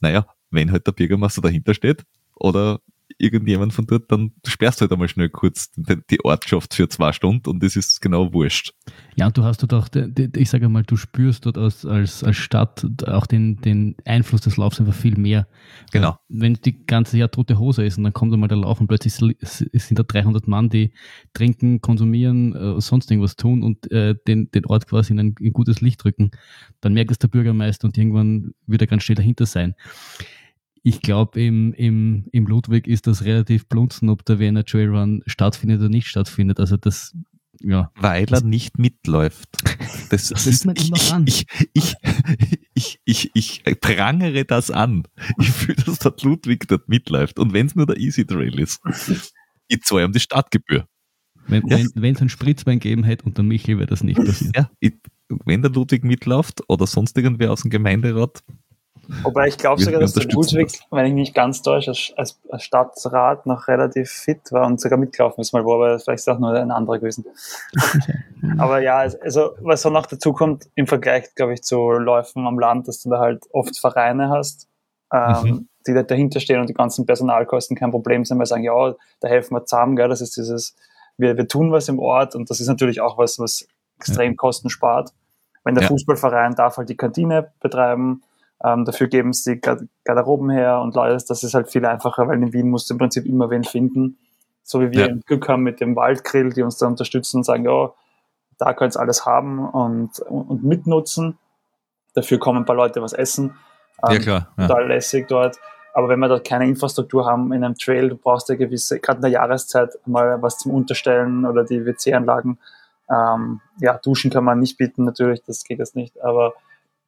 naja, wenn halt der Bürgermeister dahinter steht oder irgendjemand von dort, dann sperrst du halt einmal schnell kurz die, Ortschaft für zwei Stunden und das ist genau wurscht. Ja, und du hast dort auch, ich sage mal, du spürst dort als, als, als Stadt auch den, den Einfluss des Laufs einfach viel mehr. Genau. Wenn die ganze Jahr tote Hose ist und dann kommt einmal der Lauf und plötzlich sind da 300 Mann, die trinken, konsumieren, äh, sonst irgendwas tun und äh, den, den Ort quasi in ein, in gutes Licht rücken, dann merkt es der Bürgermeister und irgendwann wird er ganz schnell dahinter sein. Ich glaube, im, im, im Ludwig ist das relativ blunzen, ob der Wiener Trailrun stattfindet oder nicht stattfindet. Also das ja. Weil er nicht mitläuft. Das, Das sieht man immer an. Ich, ich, ich, ich, ich prangere das an. Ich fühle, dass der Ludwig dort mitläuft. Und wenn es nur der Easy Trail ist, ich zahle ihm die Startgebühr. Wenn Ja. es wenn, ein Spritzwein gegeben hätte unter Michel, wäre das nicht passiert. Ja, wenn der Ludwig mitläuft oder sonst irgendwer aus dem Gemeinderat, Wobei ich glaube sogar, dass der Ludwig, wenn ich mich nicht ganz täusche, als, Stadtrat noch relativ fit war und sogar mitgelaufen ist mal wo, aber vielleicht ist auch nur ein anderer gewesen. aber ja, also was so noch dazu kommt, im Vergleich, glaube ich, zu Läufen am Land, dass du da halt oft Vereine hast, ähm, Mhm. die da dahinter stehen und die ganzen Personalkosten kein Problem sind, weil sie sagen, ja, da helfen wir zusammen, gell, das ist dieses, wir, wir tun was im Ort und das ist natürlich auch was, was extrem Kosten spart. Wenn der Ja. Fußballverein darf halt die Kantine betreiben, ähm, dafür geben sie Garderoben her und alles. Das ist halt viel einfacher, weil in Wien musst du im Prinzip immer wen finden. So wie wir Ja. Glück haben mit dem Waldgrill, die uns da unterstützen und sagen, ja, da könnt ihr alles haben und, und mitnutzen. Dafür kommen ein paar Leute was essen. ja Ähm, klar. Ja. total lässig dort. Aber wenn wir dort keine Infrastruktur haben in einem Trail, du brauchst ja gewisse, gerade in der Jahreszeit, mal was zum Unterstellen oder die WC-Anlagen. Ähm, ja, duschen kann man nicht bieten, natürlich, das geht jetzt nicht. Aber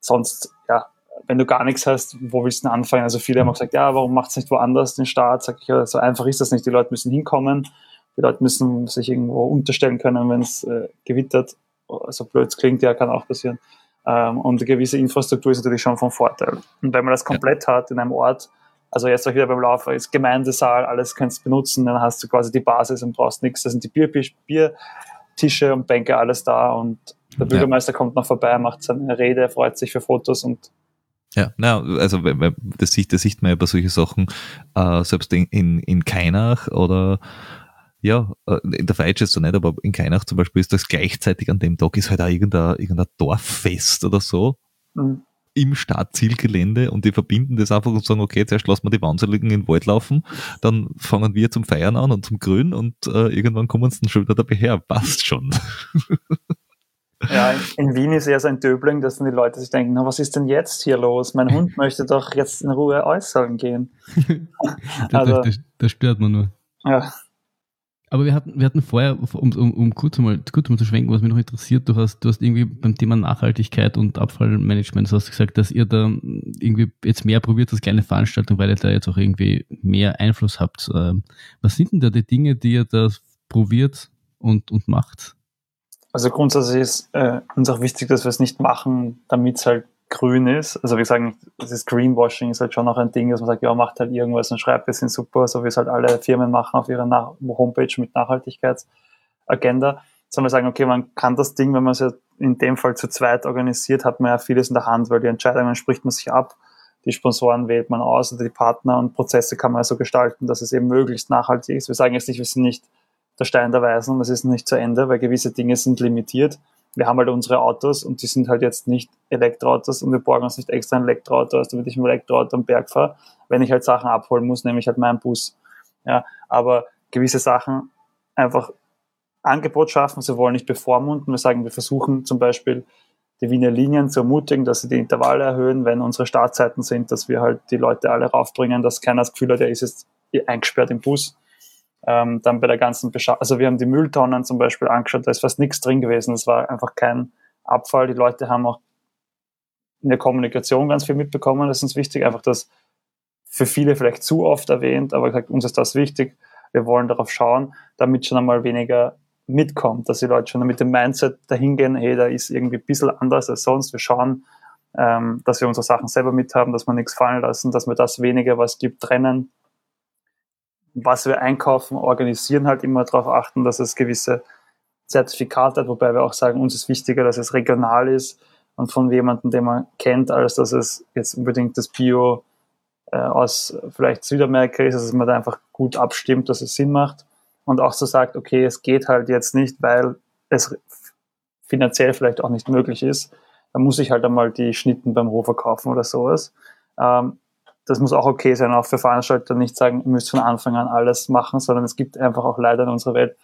sonst, ja, wenn du gar nichts hast, wo willst du denn anfangen? Also viele haben auch gesagt, ja, warum macht es nicht woanders den Start? Sag ich, ja, so einfach ist das nicht. Die Leute müssen hinkommen, die Leute müssen sich irgendwo unterstellen können, wenn es äh, gewittert. So blöd es klingt, ja, kann auch passieren. Ähm, und eine gewisse Infrastruktur ist natürlich schon von Vorteil. Und wenn man das komplett hat in einem Ort, also jetzt auch wieder beim Laufen, ist Gemeindesaal, alles kannst du benutzen, dann hast du quasi die Basis und brauchst nichts. Da sind die Bier, Biertische und Bänke, alles da und der Bürgermeister kommt noch vorbei, macht seine Rede, freut sich für Fotos und Ja, na, also das sieht, das sieht man ja bei solchen Sachen, äh, selbst in, in, in Kainach oder ja, äh, in der Feitsch jetzt so nicht, aber in Kainach zum Beispiel ist das gleichzeitig an dem Tag ist halt auch irgendein, irgendein Dorffest oder so mh, im Startzielgelände und die verbinden das einfach und sagen, okay, zuerst lassen wir die Wahnsinnigen in den Wald laufen, dann fangen wir zum Feiern an und zum Grün und äh, irgendwann kommen sie dann schon wieder dabei her. Passt schon. Ja, in, Wien ist eher so ein Döbling, dass dann die Leute sich denken, na, was ist denn jetzt hier los? Mein Hund möchte doch jetzt in Ruhe äußern gehen. Da, Also- da, da, stört man nur. Ja, Aber wir hatten, wir hatten vorher, um, um, um kurz, mal, kurz mal zu schwenken, was mich noch interessiert, du hast, du hast irgendwie beim Thema Nachhaltigkeit und Abfallmanagement, du hast gesagt, dass ihr da irgendwie jetzt mehr probiert als kleine Veranstaltung, weil ihr da jetzt auch irgendwie mehr Einfluss habt. Ähm, Was sind denn da die Dinge, die ihr da probiert und, und macht? Also grundsätzlich ist äh, uns auch wichtig, dass wir es nicht machen, damit es halt grün ist. Also wir sagen, das Greenwashing ist halt schon noch ein Ding, dass man sagt, ja, macht halt irgendwas und schreibt, wir sind super, so wie es halt alle Firmen machen auf ihrer Nach Homepage mit Nachhaltigkeitsagenda. Sondern wir sagen, okay, man kann das Ding, wenn man es ja in dem Fall zu zweit organisiert, hat man ja vieles in der Hand, weil die Entscheidungen spricht man sich ab, die Sponsoren wählt man aus oder die Partner und Prozesse kann man so gestalten, dass es eben möglichst nachhaltig ist. Wir sagen jetzt nicht, wir sind nicht der Stein der Weisen das ist nicht zu Ende, weil gewisse Dinge sind limitiert. Wir haben halt unsere Autos und die sind halt jetzt nicht Elektroautos und wir borgen uns nicht extra ein Elektroauto aus, damit ich mit Elektroauto am Berg fahre. Wenn ich halt Sachen abholen muss, nehme ich halt meinen Bus. Ja, aber gewisse Sachen einfach Angebot schaffen, sie wollen nicht bevormunden. Wir sagen, wir versuchen zum Beispiel die Wiener Linien zu ermutigen, dass sie die Intervalle erhöhen, wenn unsere Startzeiten sind, dass wir halt die Leute alle raufbringen, dass keiner das Gefühl hat, er ist jetzt eingesperrt im Bus. Ähm, dann bei der ganzen Beschaffung, also wir haben die Mülltonnen zum Beispiel angeschaut, da ist fast nichts drin gewesen, es war einfach kein Abfall. Die Leute haben auch in der Kommunikation ganz viel mitbekommen, das ist uns wichtig, einfach das für viele vielleicht zu oft erwähnt, aber gesagt, uns ist das wichtig, wir wollen darauf schauen, damit schon einmal weniger mitkommt, dass die Leute schon mit dem Mindset dahingehen, hey, da ist irgendwie ein bisschen anders als sonst, wir schauen, ähm, dass wir unsere Sachen selber mithaben, dass wir nichts fallen lassen, dass wir das weniger, was gibt, trennen, was wir einkaufen, organisieren, halt immer darauf achten, dass es gewisse Zertifikate hat, wobei wir auch sagen, uns ist wichtiger, dass es regional ist und von jemandem, den man kennt, als dass es jetzt unbedingt das Bio äh, aus vielleicht Südamerika ist, dass man da einfach gut abstimmt, dass es Sinn macht und auch so sagt, okay, es geht halt jetzt nicht, weil es finanziell vielleicht auch nicht möglich ist, dann muss ich halt einmal die Schnitten beim Hofer kaufen oder sowas. Ähm, das muss auch okay sein, auch für Veranstalter nicht sagen, ihr müsst von Anfang an alles machen, sondern es gibt einfach auch leider in unserer Welt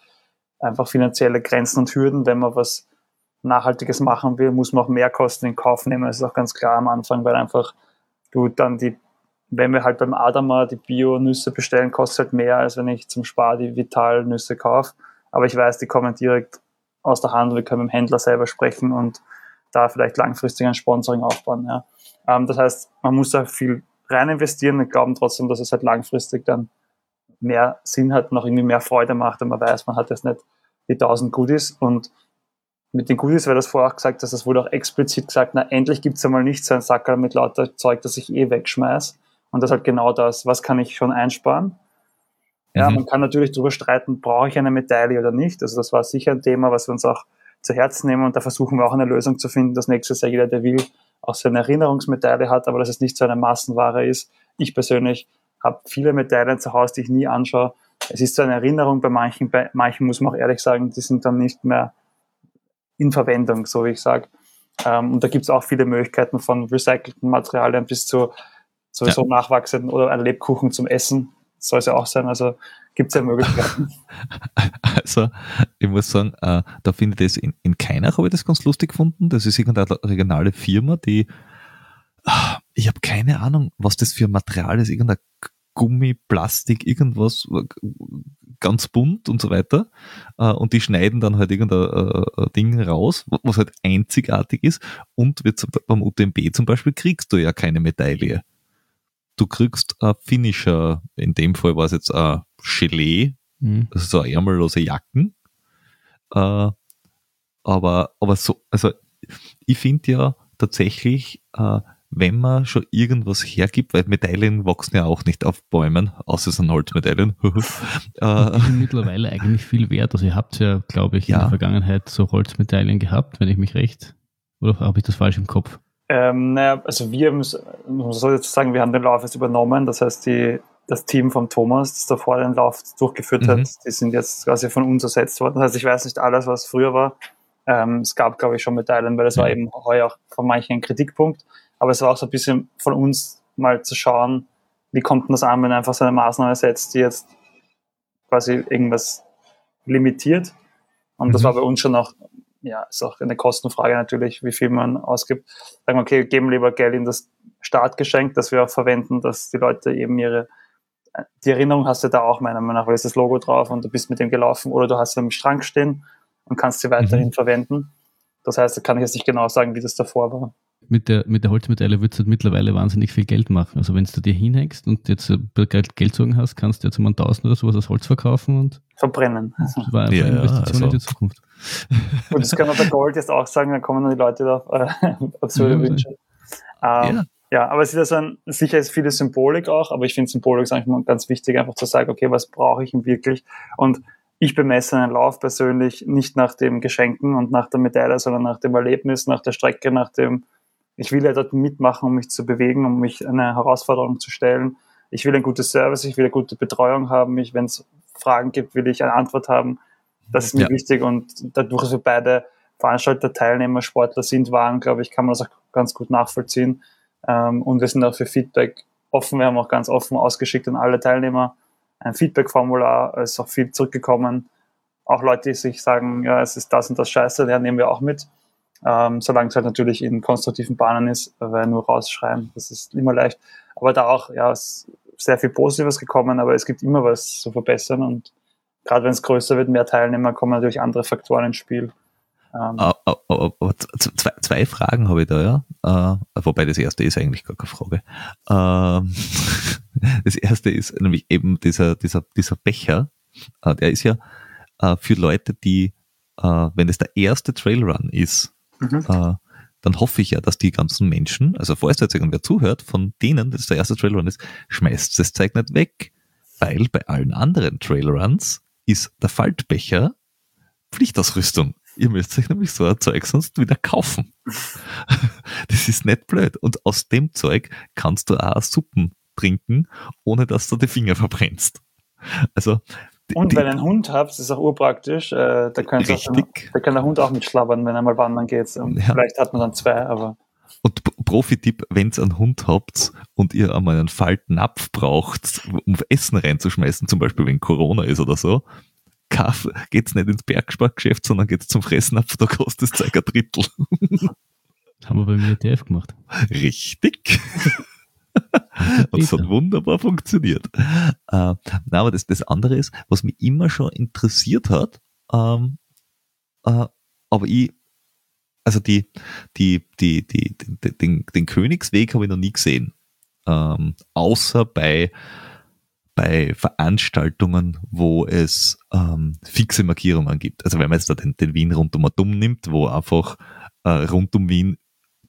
einfach finanzielle Grenzen und Hürden. Wenn man was Nachhaltiges machen will, muss man auch mehr Kosten in Kauf nehmen. Das ist auch ganz klar am Anfang, weil einfach du dann die, wenn wir halt beim Adama die Bio-Nüsse bestellen, kostet halt mehr, als wenn ich zum Spar die Vital-Nüsse kaufe. Aber ich weiß, die kommen direkt aus der Hand. Wir können mit dem Händler selber sprechen und da vielleicht langfristig ein Sponsoring aufbauen. Ja. Ähm, das heißt, man muss da viel rein investieren und glauben trotzdem, dass es halt langfristig dann mehr Sinn hat, noch irgendwie mehr Freude macht und man weiß, man hat jetzt nicht die 1000 Goodies und mit den Goodies, weil das vorher auch gesagt hast, das wurde auch explizit gesagt, na endlich gibt es einmal nicht so ein Sackerl mit lauter Zeug, das ich eh wegschmeiß. Und das ist halt genau das, was kann ich schon einsparen? Ja, mhm. man kann natürlich darüber streiten, brauche ich eine Medaille oder nicht. Also das war sicher ein Thema, was wir uns auch zu Herzen nehmen und da versuchen wir auch eine Lösung zu finden, dass nächstes Jahr jeder, der will, auch so eine Erinnerungsmedaille hat, aber dass es nicht so eine Massenware ist. Ich persönlich habe viele Medaillen zu Hause, die ich nie anschaue. Es ist so eine Erinnerung bei manchen, bei manchen muss man auch ehrlich sagen, die sind dann nicht mehr in Verwendung, so wie ich sage. Ähm, und da gibt es auch viele Möglichkeiten von recycelten Materialien bis zu sowieso ja. nachwachsenden oder ein Lebkuchen zum Essen. Soll es ja auch sein. Also gibt es ja Möglichkeiten. Also, ich muss sagen, äh, da finde ich das in, in Keinach habe ich das ganz lustig gefunden. Das ist irgendeine regionale Firma, die ah, ich habe keine Ahnung, was das für ein Material ist, irgendein Gummi, Plastik, irgendwas, ganz bunt und so weiter. Äh, und die schneiden dann halt irgendein äh, Ding raus, was halt einzigartig ist. Und wird beim UTMB zum Beispiel kriegst du ja keine Medaille. Du kriegst ein Finisher, in dem Fall war es jetzt ein Gelee, mhm. also so ärmellose Jacken. Äh, aber, aber so, also ich finde ja tatsächlich, wenn man schon irgendwas hergibt, weil Medaillen wachsen ja auch nicht auf Bäumen, außer es sind Holzmedaillen. äh, die sind mittlerweile eigentlich viel wert. Also ihr habt ja, glaube ich, in der Vergangenheit so Holzmedaillen gehabt, wenn ich mich recht, oder habe ich das falsch im Kopf? Ähm, naja, also wir haben, man soll jetzt sagen, wir haben den Lauf jetzt übernommen. Das heißt, die, das Team von Thomas, das davor den Lauf durchgeführt mhm. hat, die sind jetzt quasi von uns ersetzt worden. Das heißt, ich weiß nicht alles, was früher war. Ähm, es gab, glaube ich, schon Medaillen, weil das war eben heuer auch von manchen ein Kritikpunkt. Aber es war auch so ein bisschen von uns mal zu schauen, wie kommt denn das an, wenn einfach so eine Maßnahme setzt, die jetzt quasi irgendwas limitiert. Und mhm. das war bei uns schon auch, ja, ist auch eine Kostenfrage natürlich, wie viel man ausgibt. Sagen wir, okay, geben lieber Geld in das Startgeschenk, das wir auch verwenden, dass die Leute eben ihre, die Erinnerung hast du da auch meiner Meinung nach, weil es das Logo drauf und du bist mit dem gelaufen oder du hast sie am Strang stehen und kannst sie weiterhin mhm. verwenden. Das heißt, da kann ich jetzt nicht genau sagen, wie das davor war mit der, mit der Holzmedaille würdest du halt mittlerweile wahnsinnig viel Geld machen. Also wenn du dir hinhängst und jetzt Geld, Geldsorgen hast, kannst du jetzt einen Tausend oder sowas als Holz verkaufen und verbrennen. Das war einfach ja, eine Investition also. in die Zukunft. Und das kann man bei Gold jetzt auch sagen, dann kommen dann die Leute auf äh, absurde ja, Wünsche. Ähm, ja. ja. aber es ist also ein, sicher ist viele Symbolik auch, aber ich finde Symbolik ist eigentlich ganz wichtig, einfach zu sagen, okay, was brauche ich denn wirklich? Und ich bemesse einen Lauf persönlich nicht nach dem Geschenken und nach der Medaille, sondern nach dem Erlebnis, nach der Strecke, nach dem ich will ja dort mitmachen, um mich zu bewegen, um mich eine Herausforderung zu stellen. Ich will ein gutes Service, ich will eine gute Betreuung haben. wenn es Fragen gibt, will ich eine Antwort haben. Das ist mir ja. wichtig und dadurch, dass wir beide Veranstalter, Teilnehmer, Sportler sind, waren, glaube ich, kann man das auch ganz gut nachvollziehen. Ähm, und wir sind auch für Feedback offen. Wir haben auch ganz offen ausgeschickt an alle Teilnehmer ein Feedback-Formular. Es ist auch viel zurückgekommen. Auch Leute, die sich sagen, ja, es ist das und das Scheiße, der nehmen wir auch mit ähm, solange es halt natürlich in konstruktiven Bahnen ist, weil nur rausschreien, das ist immer leicht. Aber da auch, ja, ist sehr viel Positives gekommen, aber es gibt immer was zu verbessern und gerade wenn es größer wird, mehr Teilnehmer, kommen natürlich andere Faktoren ins Spiel. Ähm, aber zwei, zwei, Fragen habe ich da, ja. Äh, wobei das erste ist eigentlich gar keine Frage. Ähm, das erste ist nämlich eben dieser, dieser, dieser Becher, äh, der ist ja äh, für Leute, die, wenn es der erste Trailrun ist, mhm. dann hoffe ich ja, dass die ganzen Menschen, also falls jetzt irgendwer zuhört, von denen, das der erste Trailrun ist, schmeißt das Zeug nicht weg. Weil bei allen anderen Trailruns ist der Faltbecher Pflichtausrüstung. Ihr müsst euch nämlich so ein Zeug sonst wieder kaufen. das ist nicht blöd. Und aus dem Zeug kannst du auch Suppen trinken, ohne dass du die Finger verbrennst. Also und wenn ihr einen Hund habt, ist auch urpraktisch. Äh, da, auch, da kann der Hund auch mitschlabbern, wenn er mal wandern geht. Ja. Vielleicht hat man dann zwei, aber. Und Profi-Tipp, wenn ihr einen Hund habt und ihr einmal einen Faltnapf braucht, um Essen reinzuschmeißen, zum Beispiel wenn Corona ist oder so, geht es nicht ins Bergsparkgeschäft, sondern geht zum Fressnapf, da kostet es circa ein Drittel. Haben wir bei mir ETF gemacht. Richtig. Und es hat wunderbar funktioniert. Äh, na, aber das, das andere ist, was mich immer schon interessiert hat, ähm, äh, aber ich, also die, die, die, die, die den, den Königsweg habe ich noch nie gesehen. Ähm, außer bei, bei Veranstaltungen, wo es ähm, fixe Markierungen gibt. Also wenn man jetzt da den, den Wien rund um dumm nimmt, wo einfach äh, rund um Wien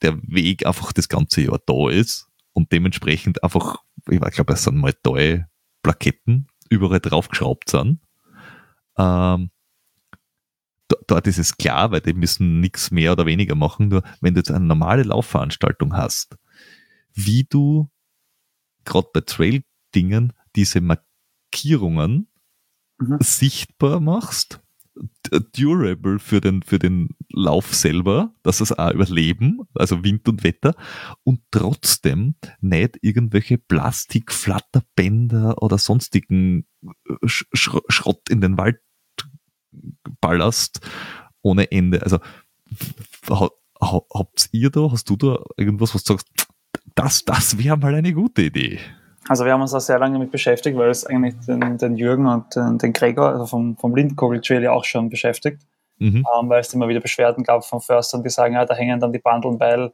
der Weg einfach das ganze Jahr da ist und dementsprechend einfach, ich glaube, es sind mal neue Plaketten überall draufgeschraubt sind. Ähm, dort ist es klar, weil die müssen nichts mehr oder weniger machen. Nur wenn du jetzt eine normale Laufveranstaltung hast, wie du gerade bei Trail-Dingen diese Markierungen mhm. sichtbar machst, durable für den, für den Lauf selber, dass es auch überleben, also Wind und Wetter, und trotzdem nicht irgendwelche Plastikflatterbänder oder sonstigen Sch Schrott in den Wald ballerst ohne Ende. Also habt ihr da, hast du da irgendwas, was du sagst, das, das wäre mal eine gute Idee? Also wir haben uns da sehr lange damit beschäftigt, weil es eigentlich den, den Jürgen und den, den Gregor also vom, vom Lindkogel Trail ja auch schon beschäftigt, mhm. ähm, weil es immer wieder Beschwerden gab von Förstern, die sagen, ja, da hängen dann die Bandeln, weil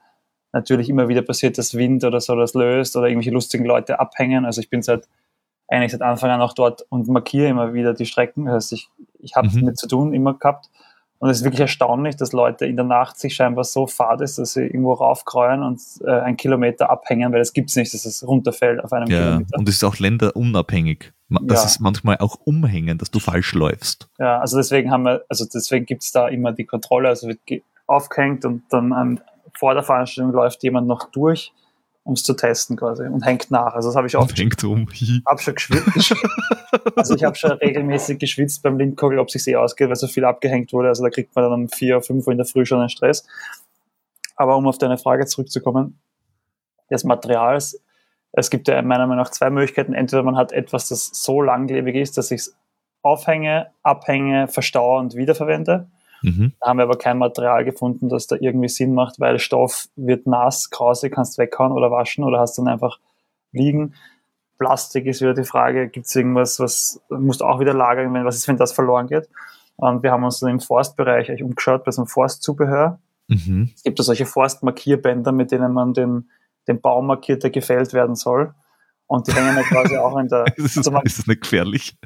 natürlich immer wieder passiert, dass Wind oder so das löst oder irgendwelche lustigen Leute abhängen. Also ich bin seit eigentlich seit Anfang an auch dort und markiere immer wieder die Strecken. Das heißt, ich, ich habe mhm. damit zu tun immer gehabt. Und es ist wirklich erstaunlich, dass Leute in der Nacht sich scheinbar so fad ist, dass sie irgendwo raufkreuen und äh, einen Kilometer abhängen, weil es gibt es nicht, dass es runterfällt auf einem ja, Kilometer. Und es ist auch länderunabhängig. Das ja. ist manchmal auch umhängen, dass du falsch läufst. Ja, also deswegen haben wir, also deswegen gibt es da immer die Kontrolle, also wird aufgehängt und dann an, vor der Veranstaltung läuft jemand noch durch um es zu testen quasi und hängt nach. Also das habe ich auch. Hängt um. Hab schon geschwitzt. also ich habe schon regelmäßig geschwitzt beim Lindkogel, ob sich eh ausgeht, weil so viel abgehängt wurde. Also da kriegt man dann um vier, fünf Uhr in der Früh schon einen Stress. Aber um auf deine Frage zurückzukommen, des Materials, es gibt ja meiner Meinung nach zwei Möglichkeiten. Entweder man hat etwas, das so langlebig ist, dass ich es aufhänge, abhänge, verstaue und wiederverwende. Mhm. Da haben wir aber kein Material gefunden, das da irgendwie Sinn macht, weil Stoff wird nass, krause, kannst weghauen oder waschen oder hast dann einfach liegen. Plastik ist wieder die Frage, gibt es irgendwas, was musst du auch wieder lagern, wenn, was ist, wenn das verloren geht? Und wir haben uns dann im Forstbereich eigentlich umgeschaut bei so einem Forstzubehör. Mhm. Es gibt da solche Forstmarkierbänder, mit denen man den, den Baum markiert, der gefällt werden soll. Und die hängen ja quasi auch in der. ist, also man, ist das nicht gefährlich?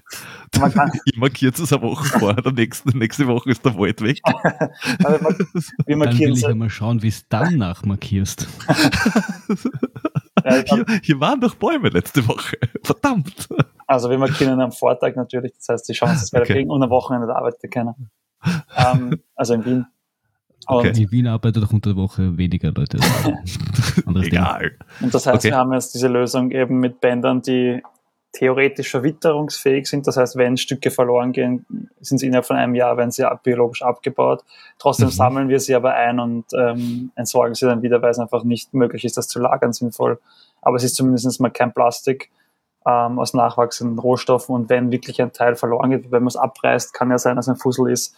Man kann, ich markiere es eine Woche vorher, der nächste, nächste Woche ist der Wald weg. also man, wir dann will ich einmal schauen, wie es dann nachmarkierst. ja, hier, hier, waren doch Bäume letzte Woche. Verdammt. Also wir markieren am Vortag natürlich, das heißt, die Chance ist okay. kriegen und am Wochenende arbeitet keiner. Ähm, also in Wien. Okay. In Wien arbeitet doch unter der Woche weniger Leute. Egal. Und das heißt, okay. wir haben jetzt diese Lösung eben mit Bändern, die theoretisch verwitterungsfähig sind. Das heißt, wenn Stücke verloren gehen, sind sie innerhalb von einem Jahr, werden sie biologisch abgebaut. Trotzdem mhm. sammeln wir sie aber ein und ähm, entsorgen sie dann wieder, weil es einfach nicht möglich ist, das zu lagern sinnvoll. Aber es ist zumindest mal kein Plastik ähm, aus nachwachsenden Rohstoffen. Und wenn wirklich ein Teil verloren geht, wenn man es abreißt, kann ja sein, dass ein Fussel ist.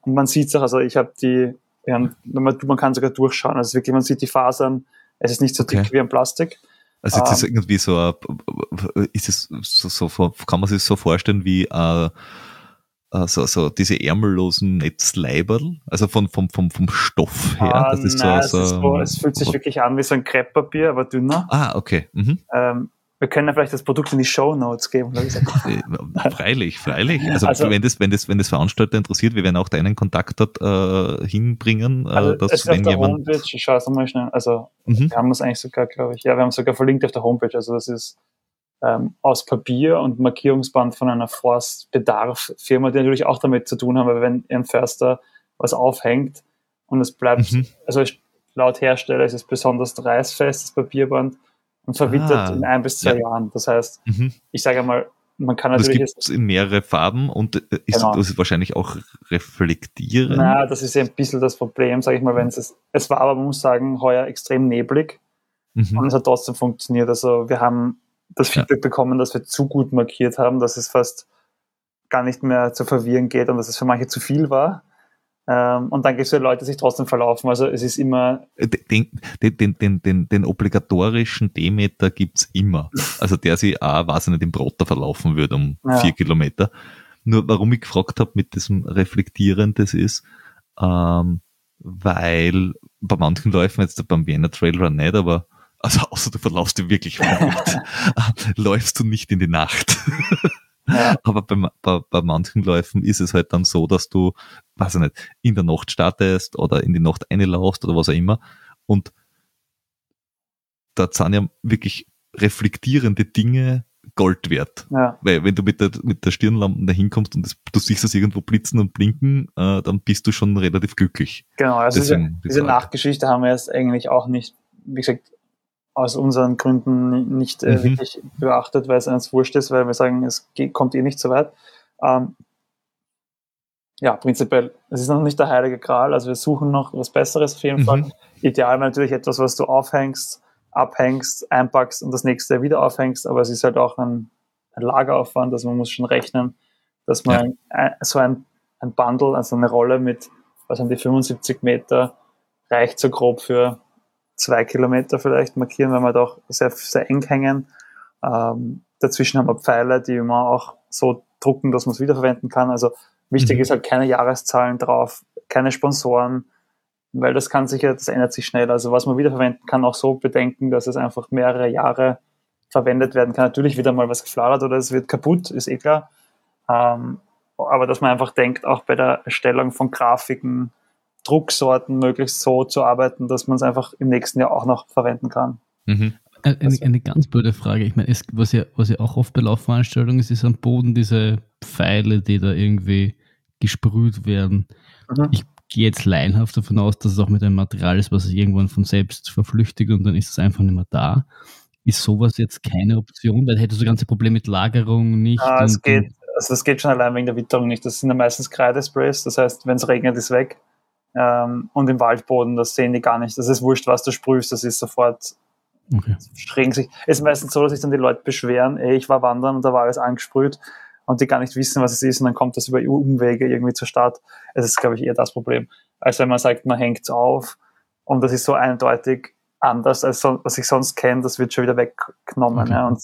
Und man sieht es auch, also ich habe die man, man kann sogar durchschauen. Also wirklich, man sieht die Fasern. Es ist nicht so dick wie ein Plastik. Also jetzt ist ähm, irgendwie so, ist es so, so, kann man sich so vorstellen wie äh, so, so diese ärmellosen Netzleiberl, also von, vom, vom, vom Stoff her. Ah, das ist nein, so, so, so, es fühlt sich wirklich an wie so ein Krepppapier, aber dünner. Ah, okay. Mhm. Ähm, wir können ja vielleicht das Produkt in die Show Notes geben. Äh, freilich, freilich. Also, also, wenn, das, wenn, das, wenn das Veranstalter interessiert, wir werden auch deinen Kontakt dort äh, hinbringen. Äh, also dass, es wenn auf der jemand Homepage, ich schaue es nochmal schnell, also mhm. wir haben das eigentlich sogar, glaube ich, ja, wir haben es sogar verlinkt auf der Homepage. Also das ist ähm, aus Papier und Markierungsband von einer Forstbedarf-Firma, die natürlich auch damit zu tun haben, weil wenn ein Förster was aufhängt und es bleibt, mhm. also laut Hersteller ist es besonders reißfest, das Papierband, und verwittert ah, in ein bis zwei ja. Jahren. Das heißt, mhm. ich sage mal, man kann natürlich. Das gibt es in mehrere Farben und äh, ist genau. das wahrscheinlich auch reflektieren. Na, das ist ja ein bisschen das Problem, sage ich mal, wenn es es war, aber man muss sagen, heuer extrem neblig mhm. und es hat trotzdem funktioniert. Also wir haben das Feedback ja. bekommen, dass wir zu gut markiert haben, dass es fast gar nicht mehr zu verwirren geht und dass es für manche zu viel war. Ähm, und dann gibt es ja Leute, die sich trotzdem verlaufen. Also es ist immer. Den, den, den, den, den obligatorischen Demeter gibt's immer. Also der sich auch, weiß ich nicht, im Brotter verlaufen würde um ja. vier Kilometer. Nur warum ich gefragt habe mit diesem Reflektieren, das ist, ähm, weil bei manchen Läufen, jetzt beim Vienna Trailrun nicht, aber also außer du verlaufst dich wirklich nicht, läufst du nicht in die Nacht. Ja. Aber bei, bei, bei manchen Läufen ist es halt dann so, dass du, weiß ich nicht, in der Nacht startest oder in die Nacht einlaufst oder was auch immer. Und da sind ja wirklich reflektierende Dinge Gold wert. Ja. Weil wenn du mit der, mit der Stirnlampe dahin kommst und das, du siehst das irgendwo blitzen und blinken, äh, dann bist du schon relativ glücklich. Genau, also Deswegen, diese, diese Nachgeschichte haben wir jetzt eigentlich auch nicht, wie gesagt, aus unseren Gründen nicht äh, mhm. wirklich beachtet, weil es uns wurscht ist, weil wir sagen, es geht, kommt eh nicht so weit. Ähm, ja, prinzipiell, es ist noch nicht der heilige Gral, also wir suchen noch was Besseres auf jeden mhm. Fall. Ideal wäre natürlich etwas, was du aufhängst, abhängst, einpackst und das nächste wieder aufhängst, aber es ist halt auch ein, ein Lageraufwand, also man muss schon rechnen, dass man ja. ein, so ein, ein Bundle, also eine Rolle mit, was sind die 75 Meter, reicht so grob für zwei Kilometer vielleicht markieren, weil wir doch sehr, sehr eng hängen. Ähm, dazwischen haben wir Pfeile, die man auch so drucken, dass man es wiederverwenden kann. Also wichtig mhm. ist halt keine Jahreszahlen drauf, keine Sponsoren, weil das kann sich ja, das ändert sich schnell. Also was man wiederverwenden kann, auch so bedenken, dass es einfach mehrere Jahre verwendet werden kann. Natürlich wieder mal was gefladert oder es wird kaputt, ist eh klar. Ähm, aber dass man einfach denkt, auch bei der Erstellung von Grafiken, Drucksorten möglichst so zu arbeiten, dass man es einfach im nächsten Jahr auch noch verwenden kann. Mhm. Eine, also eine, ganz blöde Frage. Ich meine, es, was, ja, was ja auch oft bei Laufveranstaltungen ist, ist am Boden diese Pfeile, die da irgendwie gesprüht werden. Mhm. Ich gehe jetzt laienhaft davon aus, dass es auch mit einem Material ist, was sich irgendwann von selbst verflüchtigt und dann ist es einfach nicht mehr da. Ist sowas jetzt keine Option? Weil hättest du das ganze Problem mit Lagerung nicht. Ah, es geht, also das geht schon allein wegen der Witterung nicht. Das sind ja meistens Kreidesprays, das heißt, wenn es regnet, ist weg. Ähm, und im Waldboden, das sehen die gar nicht. Das ist wurscht, was du sprühst, das ist sofort okay. schrägen sich. Es ist meistens so, dass sich dann die Leute beschweren, ey, ich war wandern und da war alles angesprüht und die gar nicht wissen, was es ist und dann kommt das über Umwege irgendwie zur Stadt. Es ist, glaube ich, eher das Problem. Als wenn man sagt, man hängt es auf und das ist so eindeutig anders, als so, was ich sonst kenne, das wird schon wieder weggenommen. Okay. Ja, und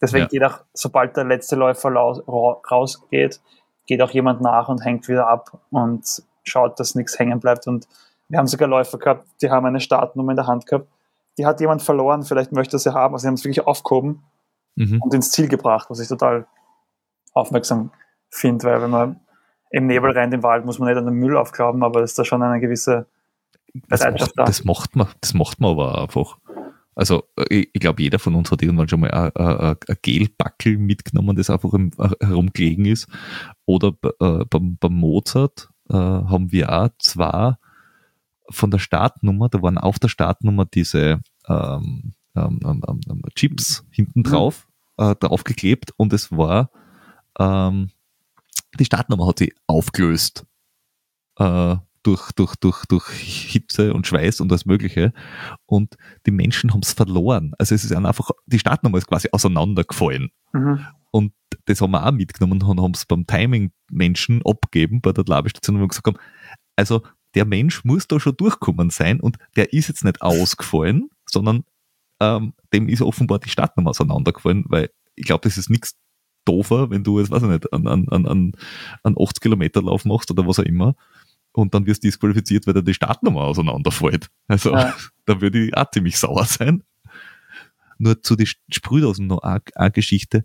deswegen ja. geht auch, sobald der letzte Läufer rausgeht, geht auch jemand nach und hängt wieder ab und schaut, dass nichts hängen bleibt. Und wir haben sogar Läufer gehabt, die haben eine Startnummer in der Hand gehabt. Die hat jemand verloren, vielleicht möchte er sie haben, also sie haben es wirklich aufgehoben mhm. und ins Ziel gebracht, was ich total aufmerksam finde, weil wenn man im Nebel rennt im Wald, muss man nicht an den Müll aufklauben, aber es ist da schon eine gewisse Bereitschaft das macht, da. Das macht man, das macht man aber einfach. Also ich, ich glaube, jeder von uns hat irgendwann schon mal ein, Gelbackel mitgenommen, das einfach herumgelegen ist. Oder äh, beim, beim Mozart äh, haben wir auch zwar von der Startnummer, da waren auf der Startnummer diese ähm, ähm, ähm, ähm Chips hinten mhm. drauf, äh, draufgeklebt und es war ähm, die Startnummer hat sie aufgelöst. Äh, durch, durch, durch, durch Hitze und Schweiß und alles Mögliche. Und die Menschen haben es verloren. Also es ist einfach, die Startnummer ist quasi auseinandergefallen. Mhm. Und das haben wir auch mitgenommen und haben es beim Timing-Menschen abgegeben bei der Labestation, wo wir gesagt haben, also der Mensch muss da schon durchkommen sein und der ist jetzt nicht ausgefallen, sondern ähm, dem ist offenbar die Startnummer auseinandergefallen, weil ich glaube, das ist nichts doofer, wenn du jetzt, weiß ich nicht, an, an, an, an 80 Kilometer Lauf machst oder was auch immer und dann wirst du disqualifiziert, weil dir die Startnummer auseinanderfällt. Also ja. da würde ich auch ziemlich sauer sein. Nur zu den Sprühdosen noch eine, eine Geschichte.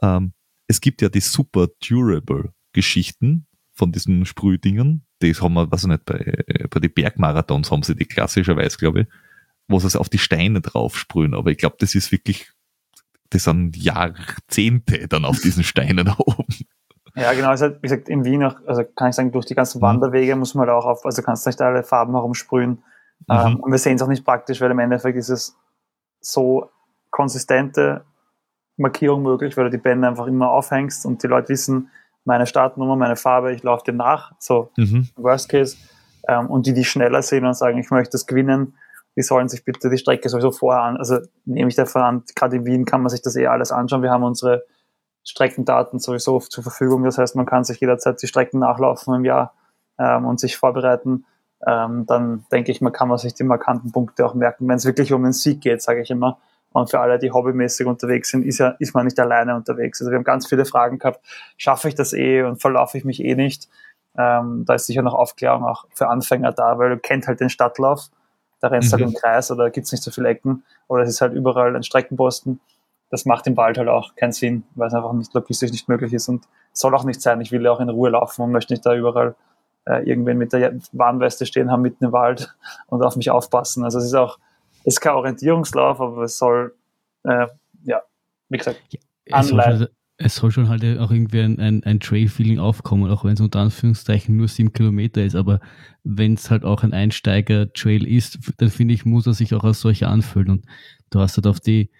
Ähm, es gibt ja die super durable Geschichten von diesen Sprühdingen. Die haben wir, weiß ich nicht, bei, bei den Bergmarathons haben sie die klassischerweise, glaube ich, wo sie es auf die Steine drauf sprühen. Aber ich glaube, das ist wirklich, das sind Jahrzehnte dann auf diesen Steinen oben. Ja, genau. Also, wie gesagt, in Wien auch, also kann ich sagen, durch die ganzen mhm. Wanderwege muss man da auch auf, also kannst nicht alle Farben herumsprühen. Mhm. Ähm, und wir sehen es auch nicht praktisch, weil im Endeffekt ist es so konsistente Markierung möglich, weil du die Bänder einfach immer aufhängst und die Leute wissen, meine Startnummer, meine Farbe, ich laufe dem nach, so mhm. Worst Case. Ähm, und die, die schneller sehen und sagen, ich möchte das gewinnen, die sollen sich bitte die Strecke sowieso vorher an, also nehme ich davon an, gerade in Wien kann man sich das eh alles anschauen. Wir haben unsere Streckendaten sowieso zur Verfügung. Das heißt, man kann sich jederzeit die Strecken nachlaufen im Jahr ähm, und sich vorbereiten. Ähm, dann denke ich, man kann man sich die markanten Punkte auch merken, wenn es wirklich um den Sieg geht, sage ich immer. Und für alle, die hobbymäßig unterwegs sind, ist, ja, ist man nicht alleine unterwegs. Also wir haben ganz viele Fragen gehabt, schaffe ich das eh und verlaufe ich mich eh nicht? Ähm, da ist sicher noch Aufklärung auch für Anfänger da, weil du kennt halt den Stadtlauf. Da rennst du Mhm. halt im Kreis oder gibt's nicht so viele Ecken oder es ist halt überall ein Streckenposten. Das macht im Wald halt auch keinen Sinn, weil es einfach nicht logistisch nicht möglich ist und soll auch nicht sein. Ich will ja auch in Ruhe laufen und möchte nicht da überall äh, irgendwen mit der Warnweste stehen haben mitten im Wald und auf mich aufpassen. Also es ist auch, es ist kein Orientierungslauf, aber es soll, äh, ja, wie gesagt, Es soll, Anleihen. schon, es soll schon halt auch irgendwie ein, ein, ein Trail-Feeling aufkommen, auch wenn es unter Anführungszeichen nur sieben Kilometer ist. Aber wenn es halt auch ein Einsteiger-Trail ist, dann finde ich, muss er sich auch als solcher anfühlen. Und du hast halt auf die,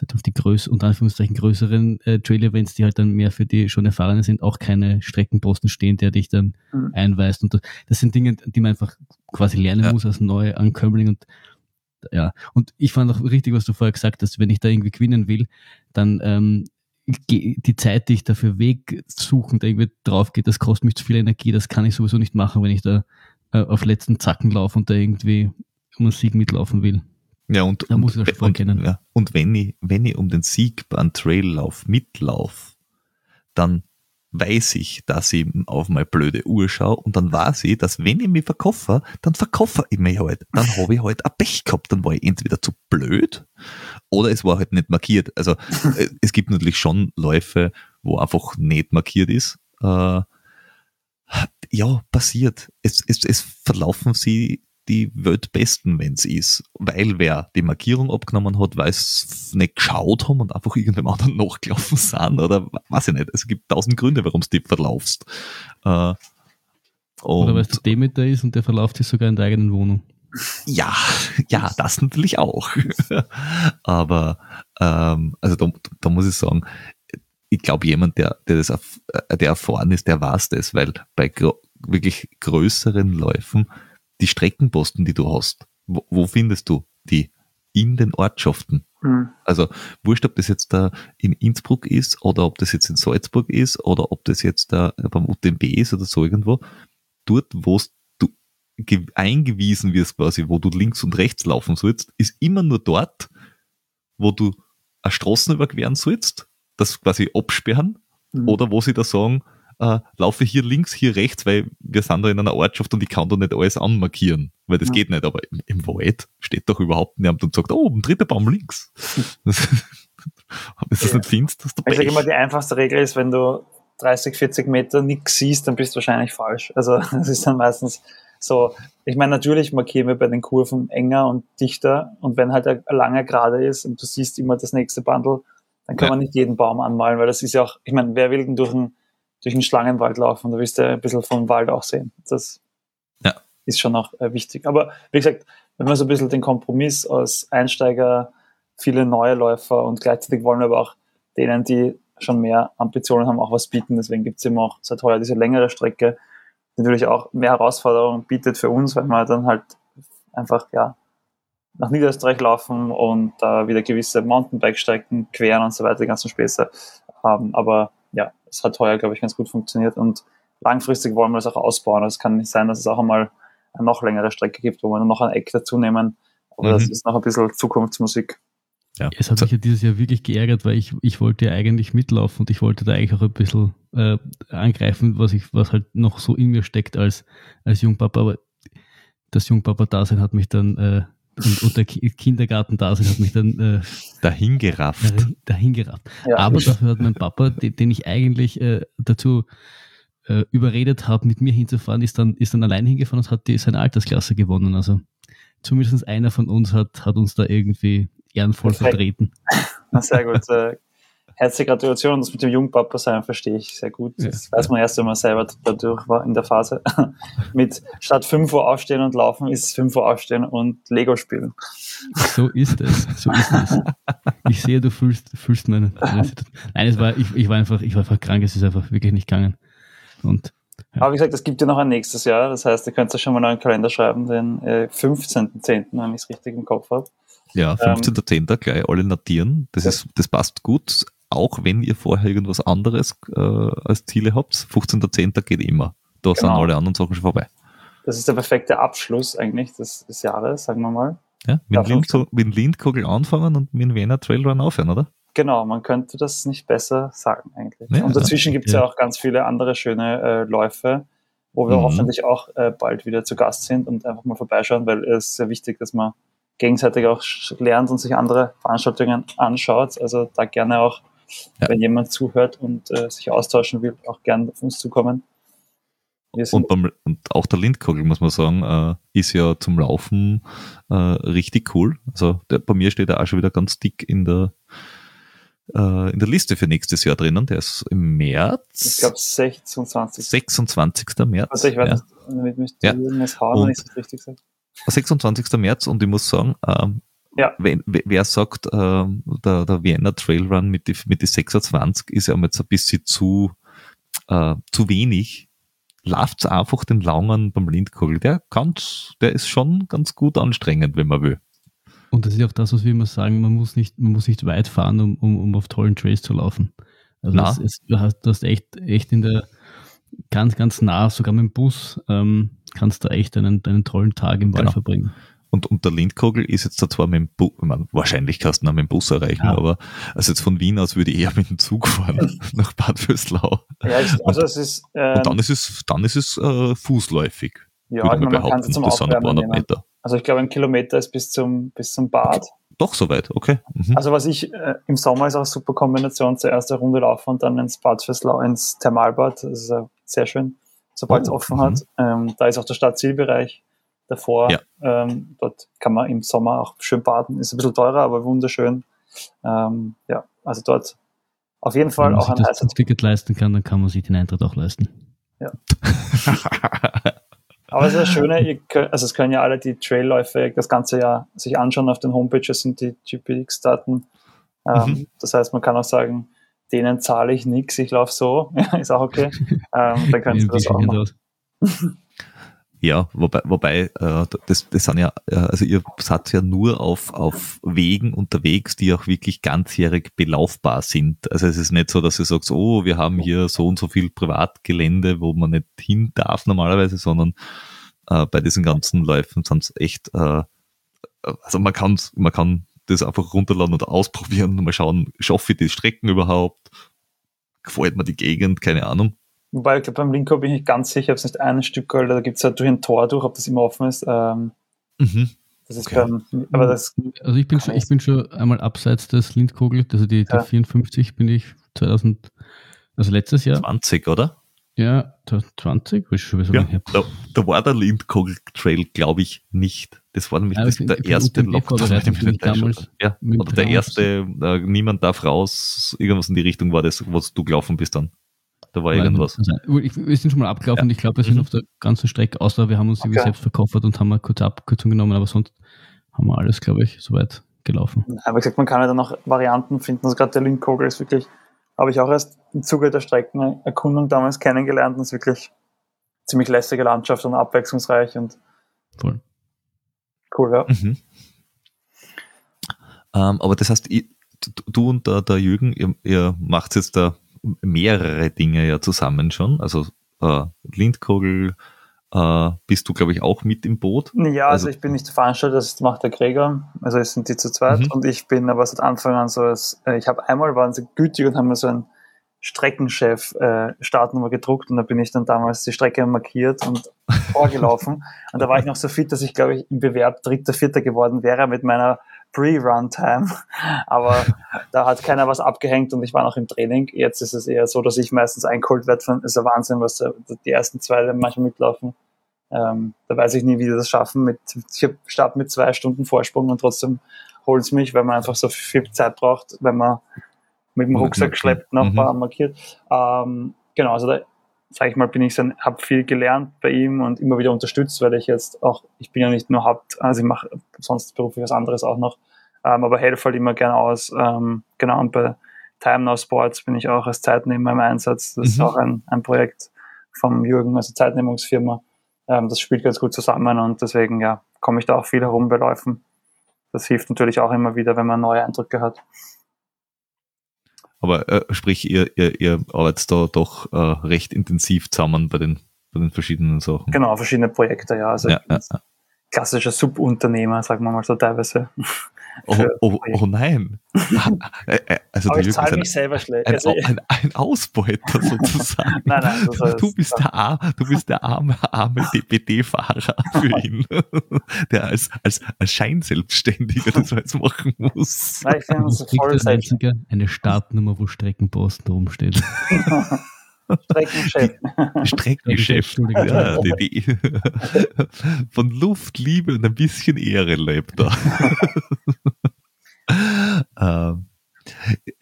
halt auf die größ unter Anführungszeichen größeren äh, Trail-Events, die halt dann mehr für die schon Erfahrenen sind, auch keine Streckenposten stehen, der dich dann Mhm. einweist. Und das, das sind Dinge, die man einfach quasi lernen Ja. muss als neue Ankömmling und ja, und ich fand auch richtig, was du vorher gesagt hast, wenn ich da irgendwie gewinnen will, dann ähm, die Zeit, die ich dafür Weg suchen, da irgendwie drauf geht, das kostet mich zu viel Energie, das kann ich sowieso nicht machen, wenn ich da äh, auf letzten Zacken laufe und da irgendwie um einen Sieg mitlaufen will. Ja, und, Da und, muss ich das und, vorkennen. ja, und wenn ich, wenn ich um den Sieg beim Traillauf mitlauf, dann weiß ich, dass ich auf meine blöde Uhr schaue und dann weiß ich, dass wenn ich mich verkaufe, dann verkaufe ich mich halt. Dann habe ich halt ein Pech gehabt. Dann war ich entweder zu blöd oder es war halt nicht markiert. Also äh, es gibt natürlich schon Läufe, wo einfach nicht markiert ist. Äh, ja, passiert. Es, es, es verlaufen sie die Weltbesten, wenn es ist. Weil wer die Markierung abgenommen hat, weil es nicht geschaut haben und einfach irgendwem anderen nachgelaufen sind oder weiß ich nicht. Es gibt tausend Gründe, warum du die verlaufst. Äh, Oder weil es der Demeter ist und der verlauft sich sogar in der eigenen Wohnung. ja, ja, das natürlich auch. Aber ähm, also da, da muss ich sagen, ich glaube, jemand, der, der das äh, der erfahren ist, der weiß das, weil bei wirklich größeren Läufen die Streckenposten, die du hast, wo, wo findest du die? In den Ortschaften. Mhm. Also wurscht, ob das jetzt da in Innsbruck ist oder ob das jetzt in Salzburg ist oder ob das jetzt da beim UTMB ist oder so irgendwo. Dort, wo du ge- eingewiesen wirst quasi, wo du links und rechts laufen sollst, ist immer nur dort, wo du eine Straßen überqueren sollst, das quasi absperren Mhm. oder wo sie da sagen, äh, laufe hier links, hier rechts, weil wir sind da in einer Ortschaft und ich kann da nicht alles anmarkieren, weil das Ja. geht nicht. Aber im, im Wald steht doch überhaupt niemand und sagt, oh, oben, dritter Baum links. Das, du das Ja. nicht findest, hast du Ich sage immer, die einfachste Regel ist, wenn du 30, 40 Meter nichts siehst, dann bist du wahrscheinlich falsch. Also das ist dann meistens so. Ich meine, natürlich markieren wir bei den Kurven enger und dichter und wenn halt ein langer Gerade ist und du siehst immer das nächste Bundle, dann kann Ja. man nicht jeden Baum anmalen, weil das ist ja auch, ich meine, wer will denn durch einen, durch einen Schlangenwald laufen? Da willst du ein bisschen vom Wald auch sehen. Das Ja. ist schon auch äh, wichtig. Aber wie gesagt, wenn wir so ein bisschen den Kompromiss aus Einsteiger, viele neue Läufer und gleichzeitig wollen wir aber auch denen, die schon mehr Ambitionen haben, auch was bieten. Deswegen gibt es immer auch seit heuer diese längere Strecke, die natürlich auch mehr Herausforderungen bietet für uns, weil wir dann halt einfach ja nach Niederösterreich laufen und da wieder gewisse Mountainbike-Strecken queren und so weiter, die ganzen Späße haben. Aber ja, es hat heuer, glaube ich, ganz gut funktioniert und langfristig wollen wir das auch ausbauen. Also Es kann nicht sein, dass es auch einmal eine noch längere Strecke gibt, wo wir dann noch ein Eck dazu nehmen. Aber das Mhm. ist noch ein bisschen Zukunftsmusik. Ja. Es hat mich ja dieses Jahr wirklich geärgert, weil ich, ich wollte ja eigentlich mitlaufen und ich wollte da eigentlich auch ein bisschen äh, angreifen, was ich, was halt noch so in mir steckt als, als Jungpapa, aber das Jungpapa-Dasein hat mich dann äh, und, und der Ki Kindergarten-Dasein hat mich dann äh, Dahin gerafft. dahin- dahin gerafft. Ja. Aber dafür hat mein Papa, den, den ich eigentlich äh, dazu äh, überredet habe, mit mir hinzufahren, ist dann, ist dann allein hingefahren und hat die, seine Altersklasse gewonnen. Also zumindest einer von uns hat, hat uns da irgendwie ehrenvoll Perfekt. vertreten. Na, sehr gut. Herzliche Gratulation. Das mit dem Jungpapa sein verstehe ich sehr gut. Ja. Das weiß man erst, wenn man selber dadurch war in der Phase. mit statt 5 Uhr aufstehen und laufen ist 5 Uhr aufstehen und Lego spielen. So ist es. So ist es. Ich sehe, du fühlst, fühlst meine. Nein, es war, ich, ich war einfach, ich war einfach krank, es ist einfach wirklich nicht gegangen. Und Ja. Aber wie gesagt, es gibt ja noch ein nächstes Jahr. Das heißt, ihr könnt ja schon mal einen Kalender schreiben, den äh, 15.10., wenn ich es richtig im Kopf habe. Ja, 15.10. gleich alle notieren. Das, Ja. ist, das passt gut, auch wenn ihr vorher irgendwas anderes äh, als Ziele habt. 15.10. geht immer. Da sind Genau. alle anderen Sachen schon vorbei. Das ist der perfekte Abschluss eigentlich des, des Jahres, sagen wir mal. Ja, mit, Lind, mit Lindkogel anfangen und mit dem Wiener Trailrun aufhören, oder? Genau, man könnte das nicht besser sagen eigentlich. Ja, und dazwischen gibt es ja. ja. auch ganz viele andere schöne äh, Läufe, wo wir Mhm. hoffentlich auch äh, bald wieder zu Gast sind und einfach mal vorbeischauen, weil es ist sehr wichtig, dass man gegenseitig auch lernt und sich andere Veranstaltungen anschaut. Also da gerne auch, Ja. wenn jemand zuhört und äh, sich austauschen will, auch gerne auf uns zukommen. Und, beim, und auch der Lindkogel, muss man sagen, äh, ist ja zum Laufen äh, richtig cool. Also der, bei mir steht er auch schon wieder ganz dick in der, äh, in der Liste für nächstes Jahr drinnen. Der ist im März. ich glaube 26. 26. März. Also ich weiß ja. nicht, damit müsste Ja. irgendwas hauen, wenn ich das richtig sage. 26. März und ich muss sagen, ähm, Ja. wenn, wer- sagt, ähm, der, der Vienna Trail Run mit die, mit die 26 ist ja jetzt ein bisschen zu, äh, zu wenig, lauft einfach den Langen beim Lindkogel. Der kann, der ist schon ganz gut anstrengend, wenn man will. Und das ist ja auch das, was wir immer sagen, man muss nicht, man muss nicht weit fahren, um, um, um auf tollen Trails zu laufen. Also Na. es ist, du, hast, du hast echt, echt in der ganz, ganz nah, sogar mit dem Bus, ähm, kannst du echt einen, einen tollen Tag im Wald Genau. verbringen. Und, und der Lindkogel ist jetzt da zwar mit dem Bus, meine, wahrscheinlich kannst du ihn auch mit dem Bus erreichen, Ja. aber also jetzt von Wien aus würde ich eher mit dem Zug fahren nach Bad Vöslau. Ja, ich, also es ist, äh, Und dann ist es, dann ist es äh, fußläufig, ja, würde ich man kann behaupten. sie zum Das sind ein paar. Meter. Also ich glaube, ein Kilometer ist bis zum, bis zum Bad. Doch soweit, okay. Mhm. Also was ich, äh, im Sommer ist auch eine super Kombination, zuerst eine Runde laufen und dann ins Bad Fürslau, ins Thermalbad. Das ist äh, sehr schön, sobald es Oh, offen mhm. hat. Ähm, da ist auch der Stadtzielbereich davor. Ja. Ähm, dort kann man im Sommer auch schön baden. Ist ein bisschen teurer, aber wunderschön. Ähm, ja, also dort auf jeden Fall Wenn man auch sich ein das heißer Zugticket leisten kann, dann kann man sich den Eintritt auch leisten. Aber es ist das Schöne, ihr könnt, also es können ja alle die Trailläufe das ganze Jahr sich anschauen auf den Homepages sind die GPX-Daten. Ähm, Mhm. Das heißt, man kann auch sagen, denen zahle ich nichts, ich laufe so, ja, ist auch okay. ähm, dann kannst Wie- du das auch machen. Ja, wobei, wobei äh, das, das sind ja, äh, also ihr seid ja nur auf, auf Wegen unterwegs, die auch wirklich ganzjährig belaufbar sind. Also es ist nicht so, dass ihr sagt, oh, wir haben hier so und so viel Privatgelände, wo man nicht hin darf normalerweise, sondern äh, bei diesen ganzen Läufen sind es echt, äh, also man kann, man kann das einfach runterladen und ausprobieren und mal schauen, schaffe ich die Strecken überhaupt? Gefällt mir die Gegend? Keine Ahnung. Wobei, ich glaube, beim Linko bin ich nicht ganz sicher, ob es nicht ein Stück Gold, da gibt es ja durch ein Tor durch, ob das immer offen ist. Ähm, Mhm. das ist Okay. beim, aber das, Also ich bin, schon, ich- bin schon einmal abseits des Lindkogel, also die, die Ja. 54 bin ich 2000, also letztes Jahr, 20, oder? ja, 2020, ist schon wieder so Ja, lange her. da, da war der Lindkogel Trail, glaube ich, nicht. Das war nämlich Ja, das, bin- der erste Lockdown. ja, oder der erste, äh, niemand darf raus, irgendwas in die Richtung war das, wo du gelaufen bist dann. Da war irgendwas. also, wir sind schon mal abgelaufen und ich glaube, wir sind Mhm. auf der ganzen Strecke, außer wir haben uns irgendwie Okay. selbst verkauft und haben eine kurze Abkürzung genommen, aber sonst haben wir alles, glaube ich, soweit gelaufen. aber gesagt, man kann ja dann noch Varianten finden. Also gerade der Linkkogel ist wirklich, habe ich auch erst im Zuge der Streckenerkundung damals kennengelernt und ist wirklich ziemlich lässige Landschaft und abwechslungsreich und Voll. cool, ja. Mhm. Ähm, aber das heißt, ich, du- du und der, der Jürgen, ihr, ihr macht jetzt da mehrere Dinge ja zusammen schon. Also äh, Lindkogel äh, bist du, glaube ich, auch mit im Boot. Ja, also, Also- ich bin nicht der Veranstalter, das macht der Gregor. Also es sind die zu zweit Mhm. und ich bin aber seit Anfang an so, als, äh, ich habe einmal waren sie gütig und haben mir so einen Streckenchef äh, Startnummer gedruckt und da bin ich dann damals die Strecke markiert und vorgelaufen. und da war ich noch so fit, dass ich glaube ich im Bewerb dritter, vierter geworden wäre mit meiner Pre-Run-Time. Aber da hat keiner was abgehängt und ich war noch im Training. Jetzt ist es eher so, dass ich meistens eingeholt werde. Von, ist ja Wahnsinn, was die ersten zwei manchmal mitlaufen. Ähm, da weiß ich nie, wie die das schaffen. Mit, ich hab- start mit zwei Stunden Vorsprung und trotzdem holt es mich, weil man einfach so viel Zeit braucht, wenn man mit dem Rucksack schleppt, noch Mhm. ein paar markiert. Ähm, genau, also da sage ich mal, bin ich dann, habe viel gelernt bei ihm und immer wieder unterstützt, weil ich jetzt auch, ich bin ja nicht nur Haupt, also ich mache sonst beruflich was anderes auch noch, ähm, aber helfe halt immer gerne aus. Ähm, genau, und bei Time Now Sports bin ich auch als Zeitnehmer im Einsatz. Das ist Mhm. auch ein, ein Projekt vom Jürgen, also Zeitnehmungsfirma. Ähm, das spielt ganz gut zusammen und deswegen ja, komme ich da auch viel herum bei Läufen. Das hilft natürlich auch immer wieder, wenn man neue Eindrücke hat. Aber äh, sprich, ihr, ihr, ihr arbeitet da doch äh, recht intensiv zusammen bei den, bei den verschiedenen Sachen. Genau, verschiedene Projekte, ja. Also Ja, ja. klassischer Subunternehmer, sagen wir mal so teilweise. Oh, oh, oh nein. Äh, äh, also Aber ich zahle ein, mich selber schlecht. ein, Also, ein, ein Ausbeuter sozusagen. nein, nein, das heißt, Du bist der, Ar- du bist der arme, arme DPD-Fahrer für ihn, der als, als, als Scheinselbstständiger das jetzt machen muss. nein, ich finde Das voll ein einziger eine Startnummer, wo Streckenpost rumsteht. Streckenchef. Streckengeschäft. Entschuldigung. Ja, die, die, von Luft, Liebe und ein bisschen Ehre lebt er. ähm,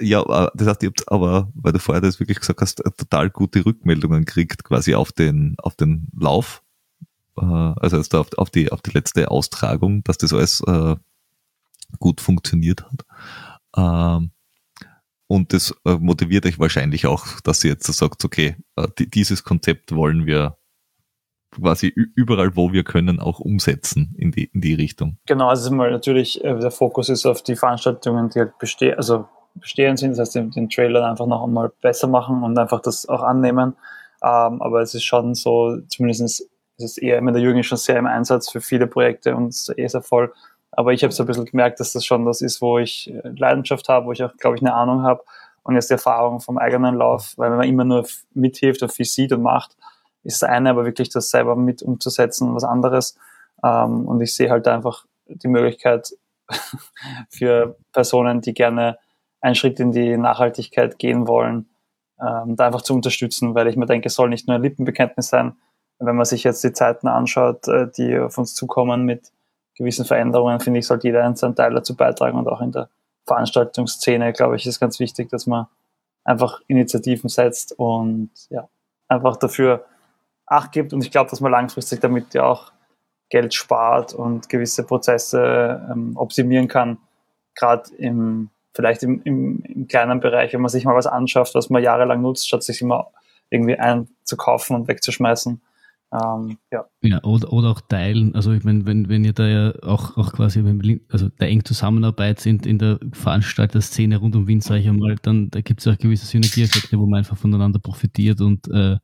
ja, aber das heißt, ihr habt aber, weil du vorher das wirklich gesagt hast, total gute Rückmeldungen kriegt quasi auf den, auf den Lauf. Äh, also jetzt auf, auf, die, auf die letzte Austragung, dass das alles äh, gut funktioniert hat. Ähm, und das äh, motiviert euch wahrscheinlich auch, dass ihr jetzt sagt, okay, äh, die, dieses Konzept wollen wir quasi überall, wo wir können, auch umsetzen in die, in die Richtung. Genau, also mal natürlich, äh, der Fokus ist auf die Veranstaltungen, die halt bestehen, also bestehen sind, das heißt, den, den Trailer einfach noch einmal besser machen und einfach das auch annehmen. Ähm, aber es ist schon so, zumindest ist es eher, der Jürgen ist schon sehr im Einsatz für viele Projekte und ist eh sehr voll. Aber ich habe so ein bisschen gemerkt, dass das schon das ist, wo ich äh, Leidenschaft habe, wo ich auch, glaube ich, eine Ahnung habe und jetzt die Erfahrung vom eigenen Lauf, weil wenn man immer nur mithilft und viel sieht und macht, ist das eine, aber wirklich das selber mit umzusetzen, was anderes. Ähm, und ich sehe halt einfach die Möglichkeit für Personen, die gerne einen Schritt in die Nachhaltigkeit gehen wollen, ähm, da einfach zu unterstützen, weil ich mir denke, es soll nicht nur ein Lippenbekenntnis sein. Wenn man sich jetzt die Zeiten anschaut, äh, die auf uns zukommen mit gewissen Veränderungen, finde ich, sollte jeder einen seinen Teil dazu beitragen und auch in der Veranstaltungsszene, glaube ich, ist ganz wichtig, dass man einfach Initiativen setzt und ja, einfach dafür Acht gibt und ich glaube, dass man langfristig damit ja auch Geld spart und gewisse Prozesse ähm, optimieren kann, gerade im vielleicht im, im, im kleinen Bereich, wenn man sich mal was anschafft, was man jahrelang nutzt, statt sich immer irgendwie einzukaufen und wegzuschmeißen. Ähm, ja, Ja, oder, oder auch teilen. Also ich meine, wenn, wenn ihr da ja auch, auch quasi also da eng Zusammenarbeit sind in der Veranstalterszene rund um Wien, sage ich einmal, dann da gibt es auch gewisse Synergieeffekte, wo man einfach voneinander profitiert und äh,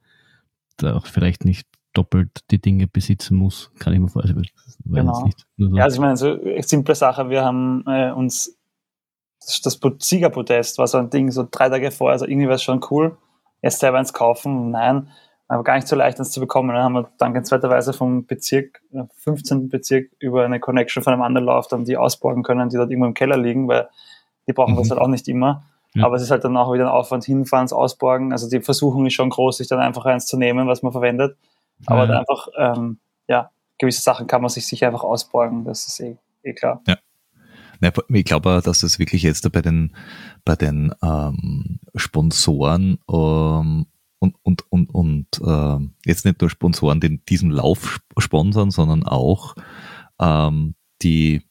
da auch vielleicht nicht doppelt die Dinge besitzen muss, kann ich mir vorstellen. Weiß Genau. jetzt nicht. Nur so. ja also ich meine, so eine simple Sache, wir haben äh, uns das, Siegerpodest war so ein Ding, so drei Tage vorher, also irgendwie war es schon cool, jetzt selber eins kaufen, nein, aber gar nicht so leicht, eins zu bekommen. Dann haben wir dankenswerterweise vom Bezirk, äh, 15. Bezirk, über eine Connection von einem anderen Lauf dann die ausborgen können, die dort irgendwo im Keller liegen, weil die brauchen Mhm. das halt auch nicht immer. Ja. Aber es ist halt dann auch wieder ein Aufwand hinfahren, es ausborgen. Also die Versuchung ist schon groß, sich dann einfach eins zu nehmen, was man verwendet. Aber Ja. dann einfach, ähm, ja, gewisse Sachen kann man sich sicher einfach ausborgen, das ist eh, eh klar. Ja, ich glaube, auch, dass es wirklich jetzt bei den, bei den ähm, Sponsoren ähm, und, und, und, und ähm, jetzt nicht nur Sponsoren, die diesen Lauf sp- sponsern, sondern auch ähm, die,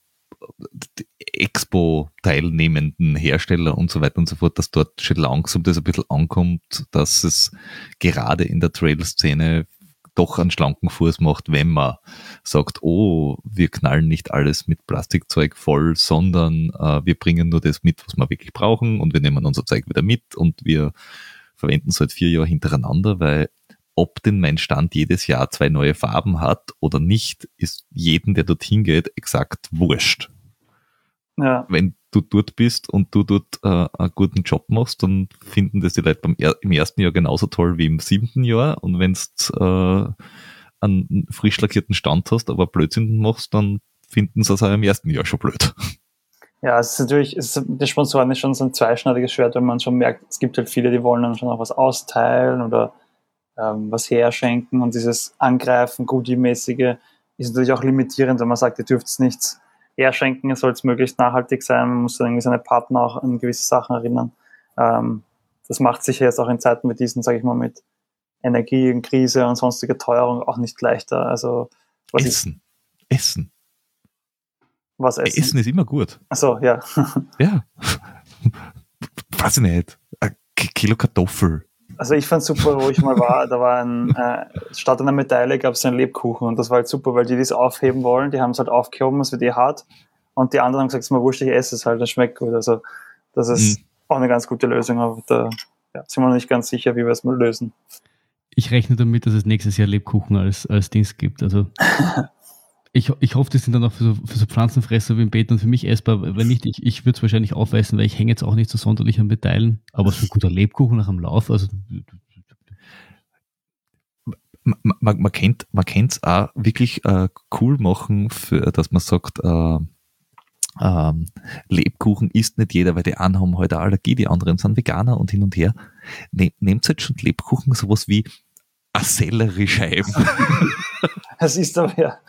die Expo-teilnehmenden Hersteller und so weiter und so fort, dass dort schon langsam das ein bisschen ankommt, dass es gerade in der Trail-Szene doch einen schlanken Fuß macht, wenn man sagt, oh, wir knallen nicht alles mit Plastikzeug voll, sondern äh, wir bringen nur das mit, was wir wirklich brauchen und wir nehmen unser Zeug wieder mit und wir verwenden es seit vier Jahren hintereinander, weil ob denn mein Stand jedes Jahr zwei neue Farben hat oder nicht, ist jedem, der dorthin geht, exakt wurscht. Ja, Wenn du dort bist und du dort äh, einen guten Job machst, dann finden das die Leute beim er im ersten Jahr genauso toll wie im siebten Jahr. Und wenn du äh, einen frisch lackierten Stand hast, aber Blödsinn machst, dann finden sie es auch im ersten Jahr schon blöd. Ja, es ist natürlich, es ist, die Sponsoren ist schon so ein zweischneidiges Schwert, wenn man schon merkt, es gibt halt viele, die wollen dann schon auch was austeilen oder ähm, was herschenken und dieses Angreifen, Goodie-mäßige ist natürlich auch limitierend, wenn man sagt, ihr dürft nichts herschenken, es soll es möglichst nachhaltig sein, man muss dann irgendwie seine Partner auch an gewisse Sachen erinnern. Ähm, das macht sicher jetzt auch in Zeiten mit diesen, sage ich mal, mit Energie und Krise und sonstiger Teuerung auch nicht leichter. Also was ist Essen. Essen. was Essen. essen? ist immer gut. Achso, ja. Ja. Weiß ich nicht. Ein Kilo Kartoffel. Also ich fand super, wo ich mal war, da war ein, äh, statt einer Medaille gab es einen Lebkuchen und das war halt super, weil die, es aufheben wollen, die haben es halt aufgehoben, es wird eh hart und die anderen haben gesagt, es ist mir wurscht, ich esse es halt, das schmeckt gut. Also das ist Mhm. auch eine ganz gute Lösung, aber da ja, sind wir noch nicht ganz sicher, wie wir es mal lösen. Ich rechne damit, dass es nächstes Jahr Lebkuchen als, als Dings gibt. Also ich, ich hoffe, die sind dann auch für so, für so Pflanzenfresser wie im Beet und für mich essbar. Wenn nicht, ich, ich würde es wahrscheinlich aufweisen, weil ich hänge jetzt auch nicht so sonderlich an Metallen. Aber so ein guter Lebkuchen nach dem Lauf, also man, man, man kennt man kennt's auch wirklich äh, cool machen, für, dass man sagt, äh, ähm, Lebkuchen isst nicht jeder, weil die einen haben heute halt Allergie, die anderen sind Veganer und hin und her. Ne, nehmt halt schon Lebkuchen sowas wie eine Selleriescheiben. Das ist aber ja.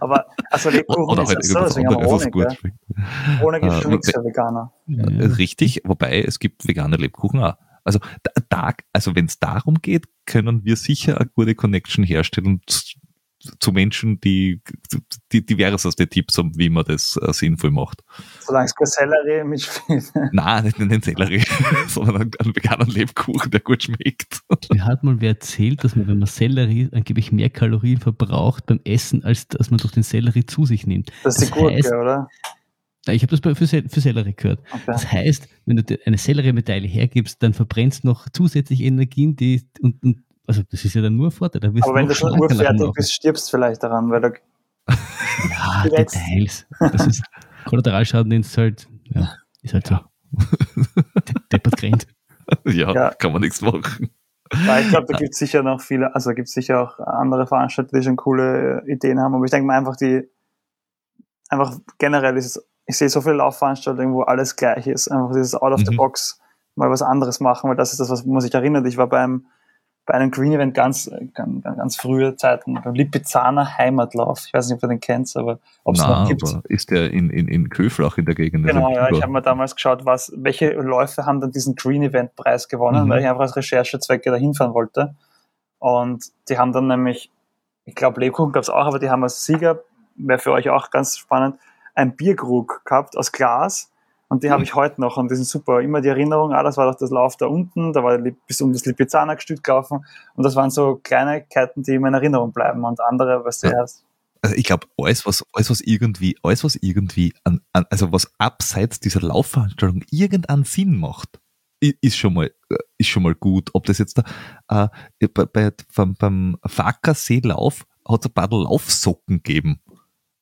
Aber also Lebkuchen Oder ist halt ja so, deswegen haben wir Honig. gut schmeckt. Honig ist schon Äh, nichts für Veganer. Äh, Richtig, wobei es gibt vegane Lebkuchen auch. Also, da, also wenn es darum geht, können wir sicher eine gute Connection herstellen zu, zu Menschen, die, die divers aus den Tipps haben, wie man das äh, sinnvoll macht. Solange es kein Sellerie mitspielt. Nein, nicht den Sellerie, sondern einen, einen veganen Lebkuchen, der gut schmeckt. Mir hat mal wer erzählt, dass man, wenn man Sellerie angeblich mehr Kalorien verbraucht beim Essen, als dass man durch den Sellerie zu sich nimmt. Das ist die Das Gurke, heißt- oder? Ich habe das für, Sel- für Sellerie gehört. Okay. Das heißt, wenn du dir eine Selleriemedaille hergibst, dann verbrennst du noch zusätzlich Energien, die und, und also das ist ja dann nur ein Vorteil. Da wirst Aber wenn du schon urfertig bist, stirbst du vielleicht daran, weil du Ja, Jetzt- Details. Das ist Kollateralschaden, den es halt, ja, ist halt so. De- Deppert grennt. ja, Ja. kann man nichts machen. Weil ich glaube, da gibt es sicher noch viele, also gibt es sicher auch andere Veranstalter, die schon coole äh, Ideen haben. Aber ich denke mal einfach, die einfach generell ist es, ich sehe so viele Laufveranstaltungen, wo alles gleich ist. Einfach dieses Out of the Mhm. Box mal was anderes machen, weil das ist das, was man sich erinnert. Ich war beim bei einem Green Event ganz, ganz, ganz frühe Zeiten, beim Lipizzaner Heimatlauf. Ich weiß nicht, ob ihr den kennt, aber ob es noch gibt. ist der in, in, in Köflach in der Gegend? Genau, Also, ja, ich habe mir damals geschaut, was, welche Läufe haben dann diesen Green Event Preis gewonnen, Mhm. weil ich einfach als Recherchezwecke dahin fahren wollte. Und die haben dann nämlich, ich glaube, Lebkuchen gab es auch, aber die haben als Sieger, wäre für euch auch ganz spannend, ein Bierkrug gehabt aus Glas. Und die habe Mhm. ich heute noch und die sind super. Immer die Erinnerung, ah, das war doch das Lauf da unten, da war bis um das Lipizzaner Gestüt gelaufen. Und das waren so Kleinigkeiten, die immer in Erinnerung bleiben. Und andere, was du Ja. erst. Also ich glaube, alles was, alles, was irgendwie, alles, was irgendwie an, an, also was abseits dieser Laufveranstaltung irgendeinen Sinn macht, ist schon mal, äh, ist schon mal gut. Ob das jetzt da, äh, bei, bei, beim, beim Fackerseelauf hat es ein paar Laufsocken gegeben.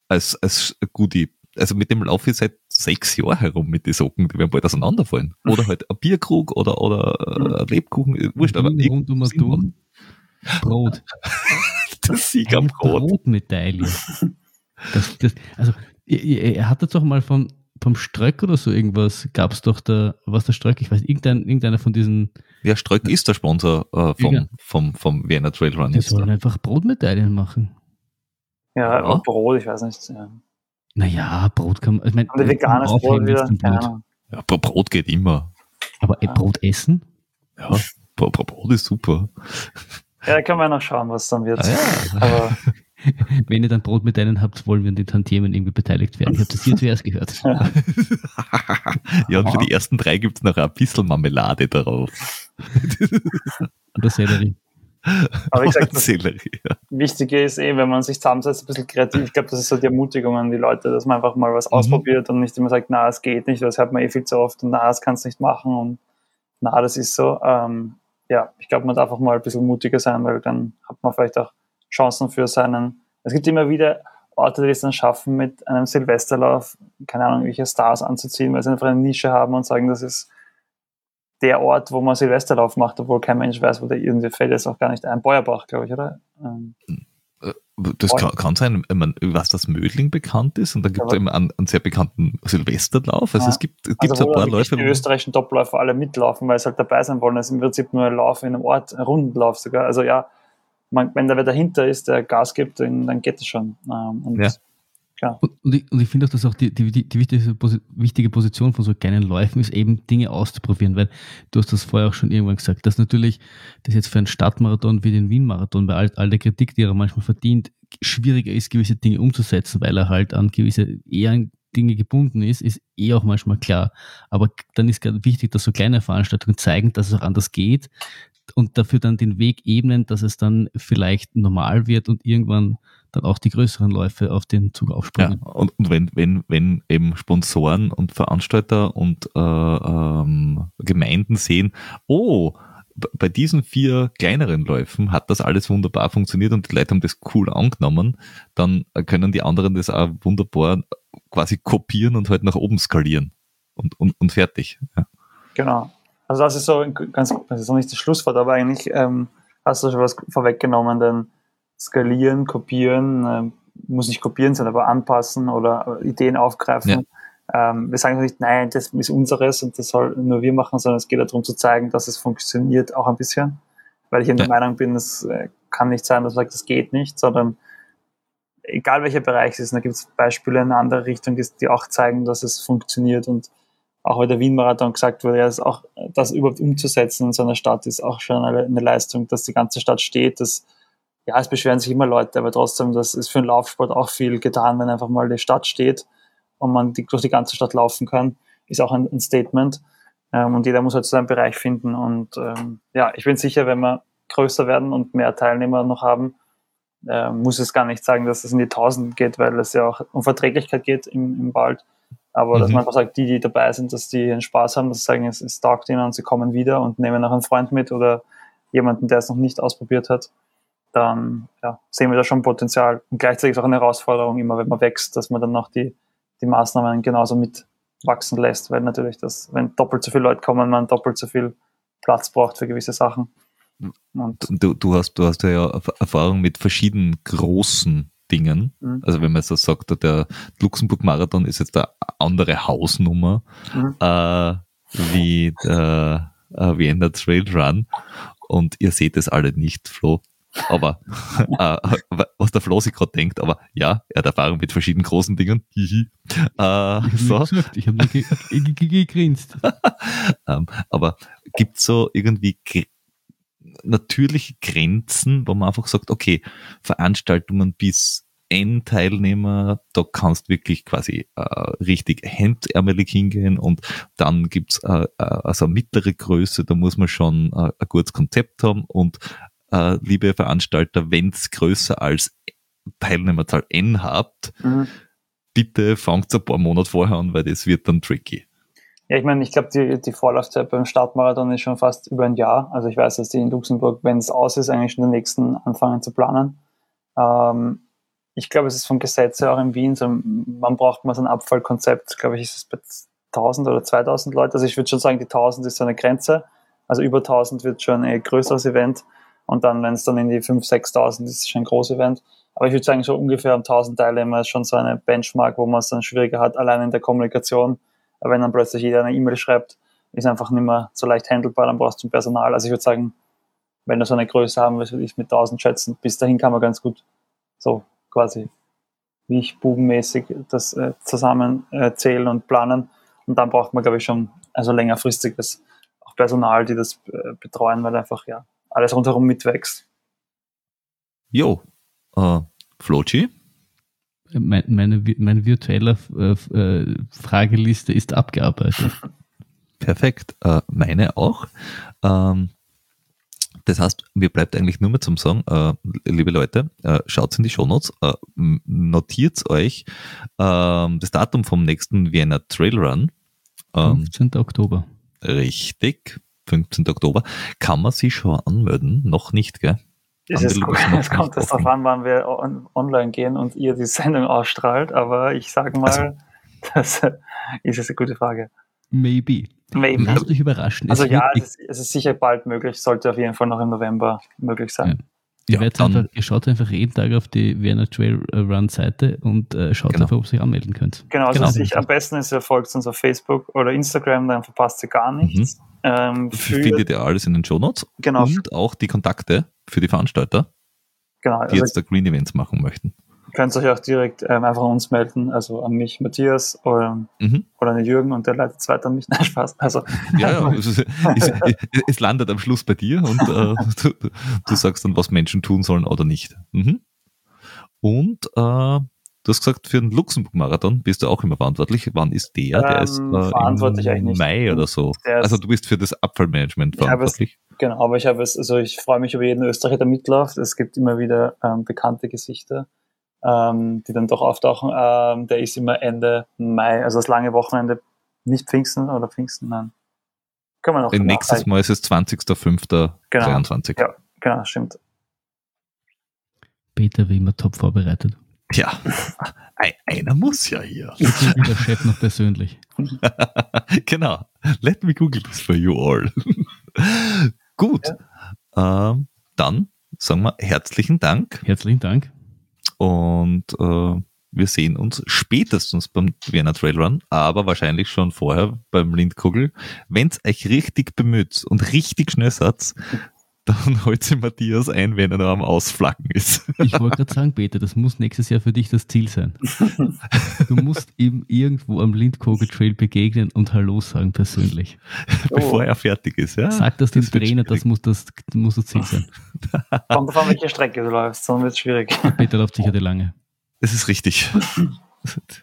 Als, als Goodie. Also mit dem laufe ich seit sechs Jahren herum mit den Socken, die werden bald auseinanderfallen. Oder halt ein Bierkrug oder, oder äh, ein Lebkuchen, äh, wurscht, aber rund um. Dumm. Brot. das Sieg am Brot. Brotmedaille. Das, das, also, ihr, ihr hattet doch mal vom, vom Ströck oder so irgendwas, gab es doch da, was der Ströck, ich weiß, irgendein, irgendeiner von diesen, Ja, Ströck ist der Sponsor äh, vom, Ja. vom, vom Vienna Trail Run. die jetzt sollen einfach Brotmedaillen machen. Ja, Ja. Brot, ich weiß nicht. Ja. Naja, Brot kann man, ich meine, Und veganes Brot wieder. Brot. Ja, Bro- Brot geht immer. Aber äh, Brot essen? Ja, Bro- Bro- Brot ist super. Ja, da können wir noch schauen, was dann wird. Ah, ja. Aber Wenn ihr dann Brotmedaillen habt, wollen wir an den Tantiemen irgendwie beteiligt werden. Ich habe das hier zuerst gehört. ja, und für die ersten drei gibt's noch ein bisschen Marmelade darauf. Und der Sellerie. Aber gesagt, das Sellerie, ja. Wichtige ist eh, wenn man sich zusammensetzt, ein bisschen kreativ. Ich glaube, das ist so die Ermutigung an die Leute, dass man einfach mal was Mhm. ausprobiert und nicht immer sagt, na, es geht nicht, das hört man eh viel zu oft und na, das kannst du nicht machen und na, das ist so. Ähm, ja, ich glaube, man darf auch mal ein bisschen mutiger sein, weil dann hat man vielleicht auch Chancen für seinen. Es gibt immer wieder Orte, die es dann schaffen, mit einem Silvesterlauf, keine Ahnung, welche Stars anzuziehen, weil sie einfach eine Nische haben und sagen, das ist der Ort, wo man Silvesterlauf macht, obwohl kein Mensch weiß, wo der irgendwie fällt jetzt auch gar nicht ein. Beuerbach, glaube ich, oder? Ähm, Das Voll. kann, kann sein, ich meine, was das Mödling bekannt ist und dann gibt es eben einen, einen sehr bekannten Silvesterlauf. Also Ja. es gibt, es gibt Also ein paar Läufe, die österreichischen Topläufer alle mitlaufen, weil sie halt dabei sein wollen. Das ist im Prinzip nur ein Lauf in einem Ort, ein Rundenlauf sogar. Also ja, man, wenn da wer dahinter ist, der Gas gibt, dann, dann geht es schon. Ähm, und Ja. Klar. Und, ich, und ich finde auch, dass auch die, die, die, wichtige, wichtige Position von so kleinen Läufen ist, eben Dinge auszuprobieren, weil du hast das vorher auch schon irgendwann gesagt, dass natürlich das jetzt für einen Stadtmarathon wie den Wien-Marathon, bei all, all der Kritik, die er manchmal verdient, schwieriger ist, gewisse Dinge umzusetzen, weil er halt an gewisse eher an Dinge gebunden ist, ist eh auch manchmal klar. Aber dann ist gerade wichtig, dass so kleine Veranstaltungen zeigen, dass es auch anders geht und dafür dann den Weg ebnen, dass es dann vielleicht normal wird und irgendwann dann auch die größeren Läufe auf den Zug ja, aufspringen. und, und wenn, wenn, wenn eben Sponsoren und Veranstalter und äh, ähm, Gemeinden sehen, oh, bei diesen vier kleineren Läufen hat das alles wunderbar funktioniert und die Leute haben das cool angenommen, dann können die anderen das auch wunderbar quasi kopieren und halt nach oben skalieren und, und, und fertig. Ja. Genau. Also das ist so ganz, das ist noch nicht das Schlusswort, aber eigentlich ähm, hast du schon was vorweggenommen, denn skalieren, kopieren, äh, muss nicht kopieren, sondern aber anpassen oder Ideen aufgreifen. Ja. Ähm, wir sagen nicht, nein, das ist unseres und das soll nur wir machen, sondern es geht darum zu zeigen, dass es funktioniert auch ein bisschen. Weil ich in der Meinung bin, es äh, kann nicht sein, dass man sagt, das geht nicht, sondern egal welcher Bereich es ist, da gibt es Beispiele in eine andere Richtung, die, auch zeigen, dass es funktioniert und auch bei der Wien-Marathon gesagt wurde, ja, auch das überhaupt umzusetzen in so einer Stadt ist auch schon eine, eine, Leistung, dass die ganze Stadt steht. Dass, ja, es beschweren sich immer Leute, aber trotzdem, das ist für den Laufsport auch viel getan, wenn einfach mal die Stadt steht und man die, durch die ganze Stadt laufen kann, ist auch ein, ein Statement. Ähm, und jeder muss halt seinen Bereich finden. Und ähm, ja, ich bin sicher, wenn wir größer werden und mehr Teilnehmer noch haben, äh, muss es gar nicht sagen, dass es in die Tausend geht, weil es ja auch um Verträglichkeit geht im, im Wald. Aber mhm. dass man einfach sagt, die, die dabei sind, dass die einen Spaß haben, dass sie sagen, es, es taugt ihnen und sie kommen wieder und nehmen noch einen Freund mit oder jemanden, der es noch nicht ausprobiert hat, dann ja, sehen wir da schon Potenzial. Und gleichzeitig auch eine Herausforderung, immer wenn man wächst, dass man dann noch die die Maßnahmen genauso mit wachsen lässt, weil natürlich das, wenn doppelt so viele Leute kommen, man doppelt so viel Platz braucht für gewisse Sachen. Und du, du, hast, du hast ja Erfahrung mit verschiedenen großen Dingen. Mhm. Also wenn man so sagt, der Luxemburg-Marathon ist jetzt eine andere Hausnummer mhm. äh, wie der äh, Vienna Trail Run. Und ihr seht es alle nicht, Flo aber äh, was der Flo sich gerade denkt, aber ja, er hat Erfahrung mit verschiedenen großen Dingen. Hihi. Äh, ich so. gesagt, ich habe nur gegrinst. ähm, aber gibt so irgendwie natürliche Grenzen, wo man einfach sagt, okay, Veranstaltungen bis N Teilnehmer, da kannst wirklich quasi äh, richtig hemdärmelig hingehen und dann gibt's äh, äh, also eine mittlere Größe, da muss man schon äh, ein gutes Konzept haben und äh, liebe Veranstalter, wenn es größer als Teilnehmerzahl N habt, mhm. bitte fangt ein paar Monate vorher an, weil das wird dann tricky. Ja, ich meine, ich glaube, die, die Vorlaufzeit beim Startmarathon ist schon fast über ein Jahr. Also ich weiß, dass die in Luxemburg, wenn es aus ist, eigentlich schon den nächsten anfangen zu planen. Ähm, ich glaube, es ist vom Gesetz her auch in Wien so, man braucht mal so ein Abfallkonzept, glaube ich, ist es bei 1000 oder 2000 Leute. Also ich würde schon sagen, die 1000 ist so eine Grenze. Also über 1000 wird schon ein größeres Event. Und dann, wenn es dann in die 5.000, 6.000 ist, ist schon ein großes Event. Aber ich würde sagen, so ungefähr um 1000 Teilnehmer ist schon so eine Benchmark, wo man es dann schwieriger hat, allein in der Kommunikation. Aber wenn dann plötzlich jeder eine E-Mail schreibt, ist einfach nicht mehr so leicht handelbar, dann brauchst du ein Personal. Also ich würde sagen, wenn du so eine Größe haben willst, würde ich mit 1000 schätzen. Bis dahin kann man ganz gut so quasi wie ich bubenmäßig das äh, zusammen äh, und planen. Und dann braucht man, glaube ich, schon also längerfristiges auch Personal, die das äh, betreuen, weil einfach ja alles rundherum mitwächst. Jo, äh, Flochi? Meine, meine, meine virtuelle äh, äh, Frageliste ist abgearbeitet. Perfekt, äh, meine auch. Ähm, das heißt, mir bleibt eigentlich nur mehr zum Sagen, äh, liebe Leute, äh, schaut in die Shownotes, äh, notiert euch äh, das Datum vom nächsten Vienna Trail Run. Ähm, 15. Oktober. Richtig. 15. Oktober. Kann man sich schon anmelden? Noch nicht, gell? Es, ist gut. es kommt es darauf an, wann wir on online gehen und ihr die Sendung ausstrahlt, aber ich sage mal, also, das ist eine gute Frage. Maybe. Maybe. Lasst euch überraschen. Also es ja, es ist, es ist, sicher bald möglich, sollte auf jeden Fall noch im November möglich sein. Ja. Ihr, ja, einfach, ihr schaut einfach jeden Tag auf die Vienna Trail Run Seite und äh, schaut genau. einfach, ob ihr euch anmelden könnt. Genau, also genau. Sich, am besten ist, ihr folgt uns auf Facebook oder Instagram, dann verpasst ihr gar nichts. Mhm. Ähm, findet ihr alles in den Show Notes. Genau. Und auch die Kontakte für die Veranstalter, genau, die also jetzt da Green Events machen möchten. Könnt euch auch direkt ähm, einfach an uns melden, also an mich, Matthias oder, mhm. oder an Jürgen und der leitet es weiter an mich. Nein, Spaß. Also, ja, ja es, es, es, landet am Schluss bei dir und äh, du, du, sagst dann, was Menschen tun sollen oder nicht. Mhm. Und äh, Du hast gesagt, für den Luxemburg-Marathon bist du auch immer verantwortlich. Wann ist der? Der ähm, ist äh, verantwortlich im Mai oder so. Also du bist für das Abfallmanagement verantwortlich. Es, genau, aber ich habe es, also ich freue mich über jeden Österreicher, der mitläuft. Es gibt immer wieder ähm, bekannte Gesichter, ähm, die dann doch auftauchen. Ähm, der ist immer Ende Mai, also das lange Wochenende, nicht Pfingsten oder Pfingsten, nein. Können wir noch Nächstes. Mal ist es 20.05.23. Ja. Genau, stimmt. Peter wie immer top vorbereitet. Tja, ein- einer muss ja hier. Ich der Chef noch persönlich. genau. Let me Google this for you all. Gut. Ähm, dann sagen wir herzlichen Dank Herzlichen Dank. Und äh, wir sehen uns spätestens beim Vienna Trail Run, aber wahrscheinlich schon vorher beim Lindkugel. Wenn es euch richtig bemüht und richtig schnell seid, dann holt sich Matthias ein, wenn er noch am Ausflacken ist. Ich wollte gerade sagen, Peter, das muss nächstes Jahr für dich das Ziel sein. Du musst ihm irgendwo am Lindkogel Trail begegnen und Hallo sagen persönlich. bevor er fertig ist. Ja? Sag das dem das wird Trainer, das schwierig. muss das, muss das Ziel sein. Kommt davon, welche Strecke du läufst, sonst wird es schwierig. Peter läuft sicher die lange. Das ist richtig.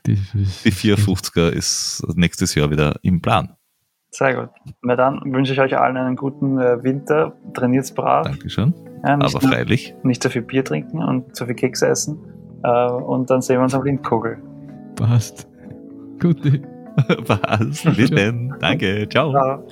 Die, Die 450er ist nächstes Jahr wieder im Plan. Sehr gut. Na dann wünsche ich euch allen einen guten äh, Winter. Trainiert's brav. Dankeschön. Ja, Aber freilich. nicht zu viel Bier trinken und zu viel Kekse essen. Äh, und dann sehen wir uns am Lindkugel. Passt. Gute. Was? Bitte. Danke. Ciao. Ciao.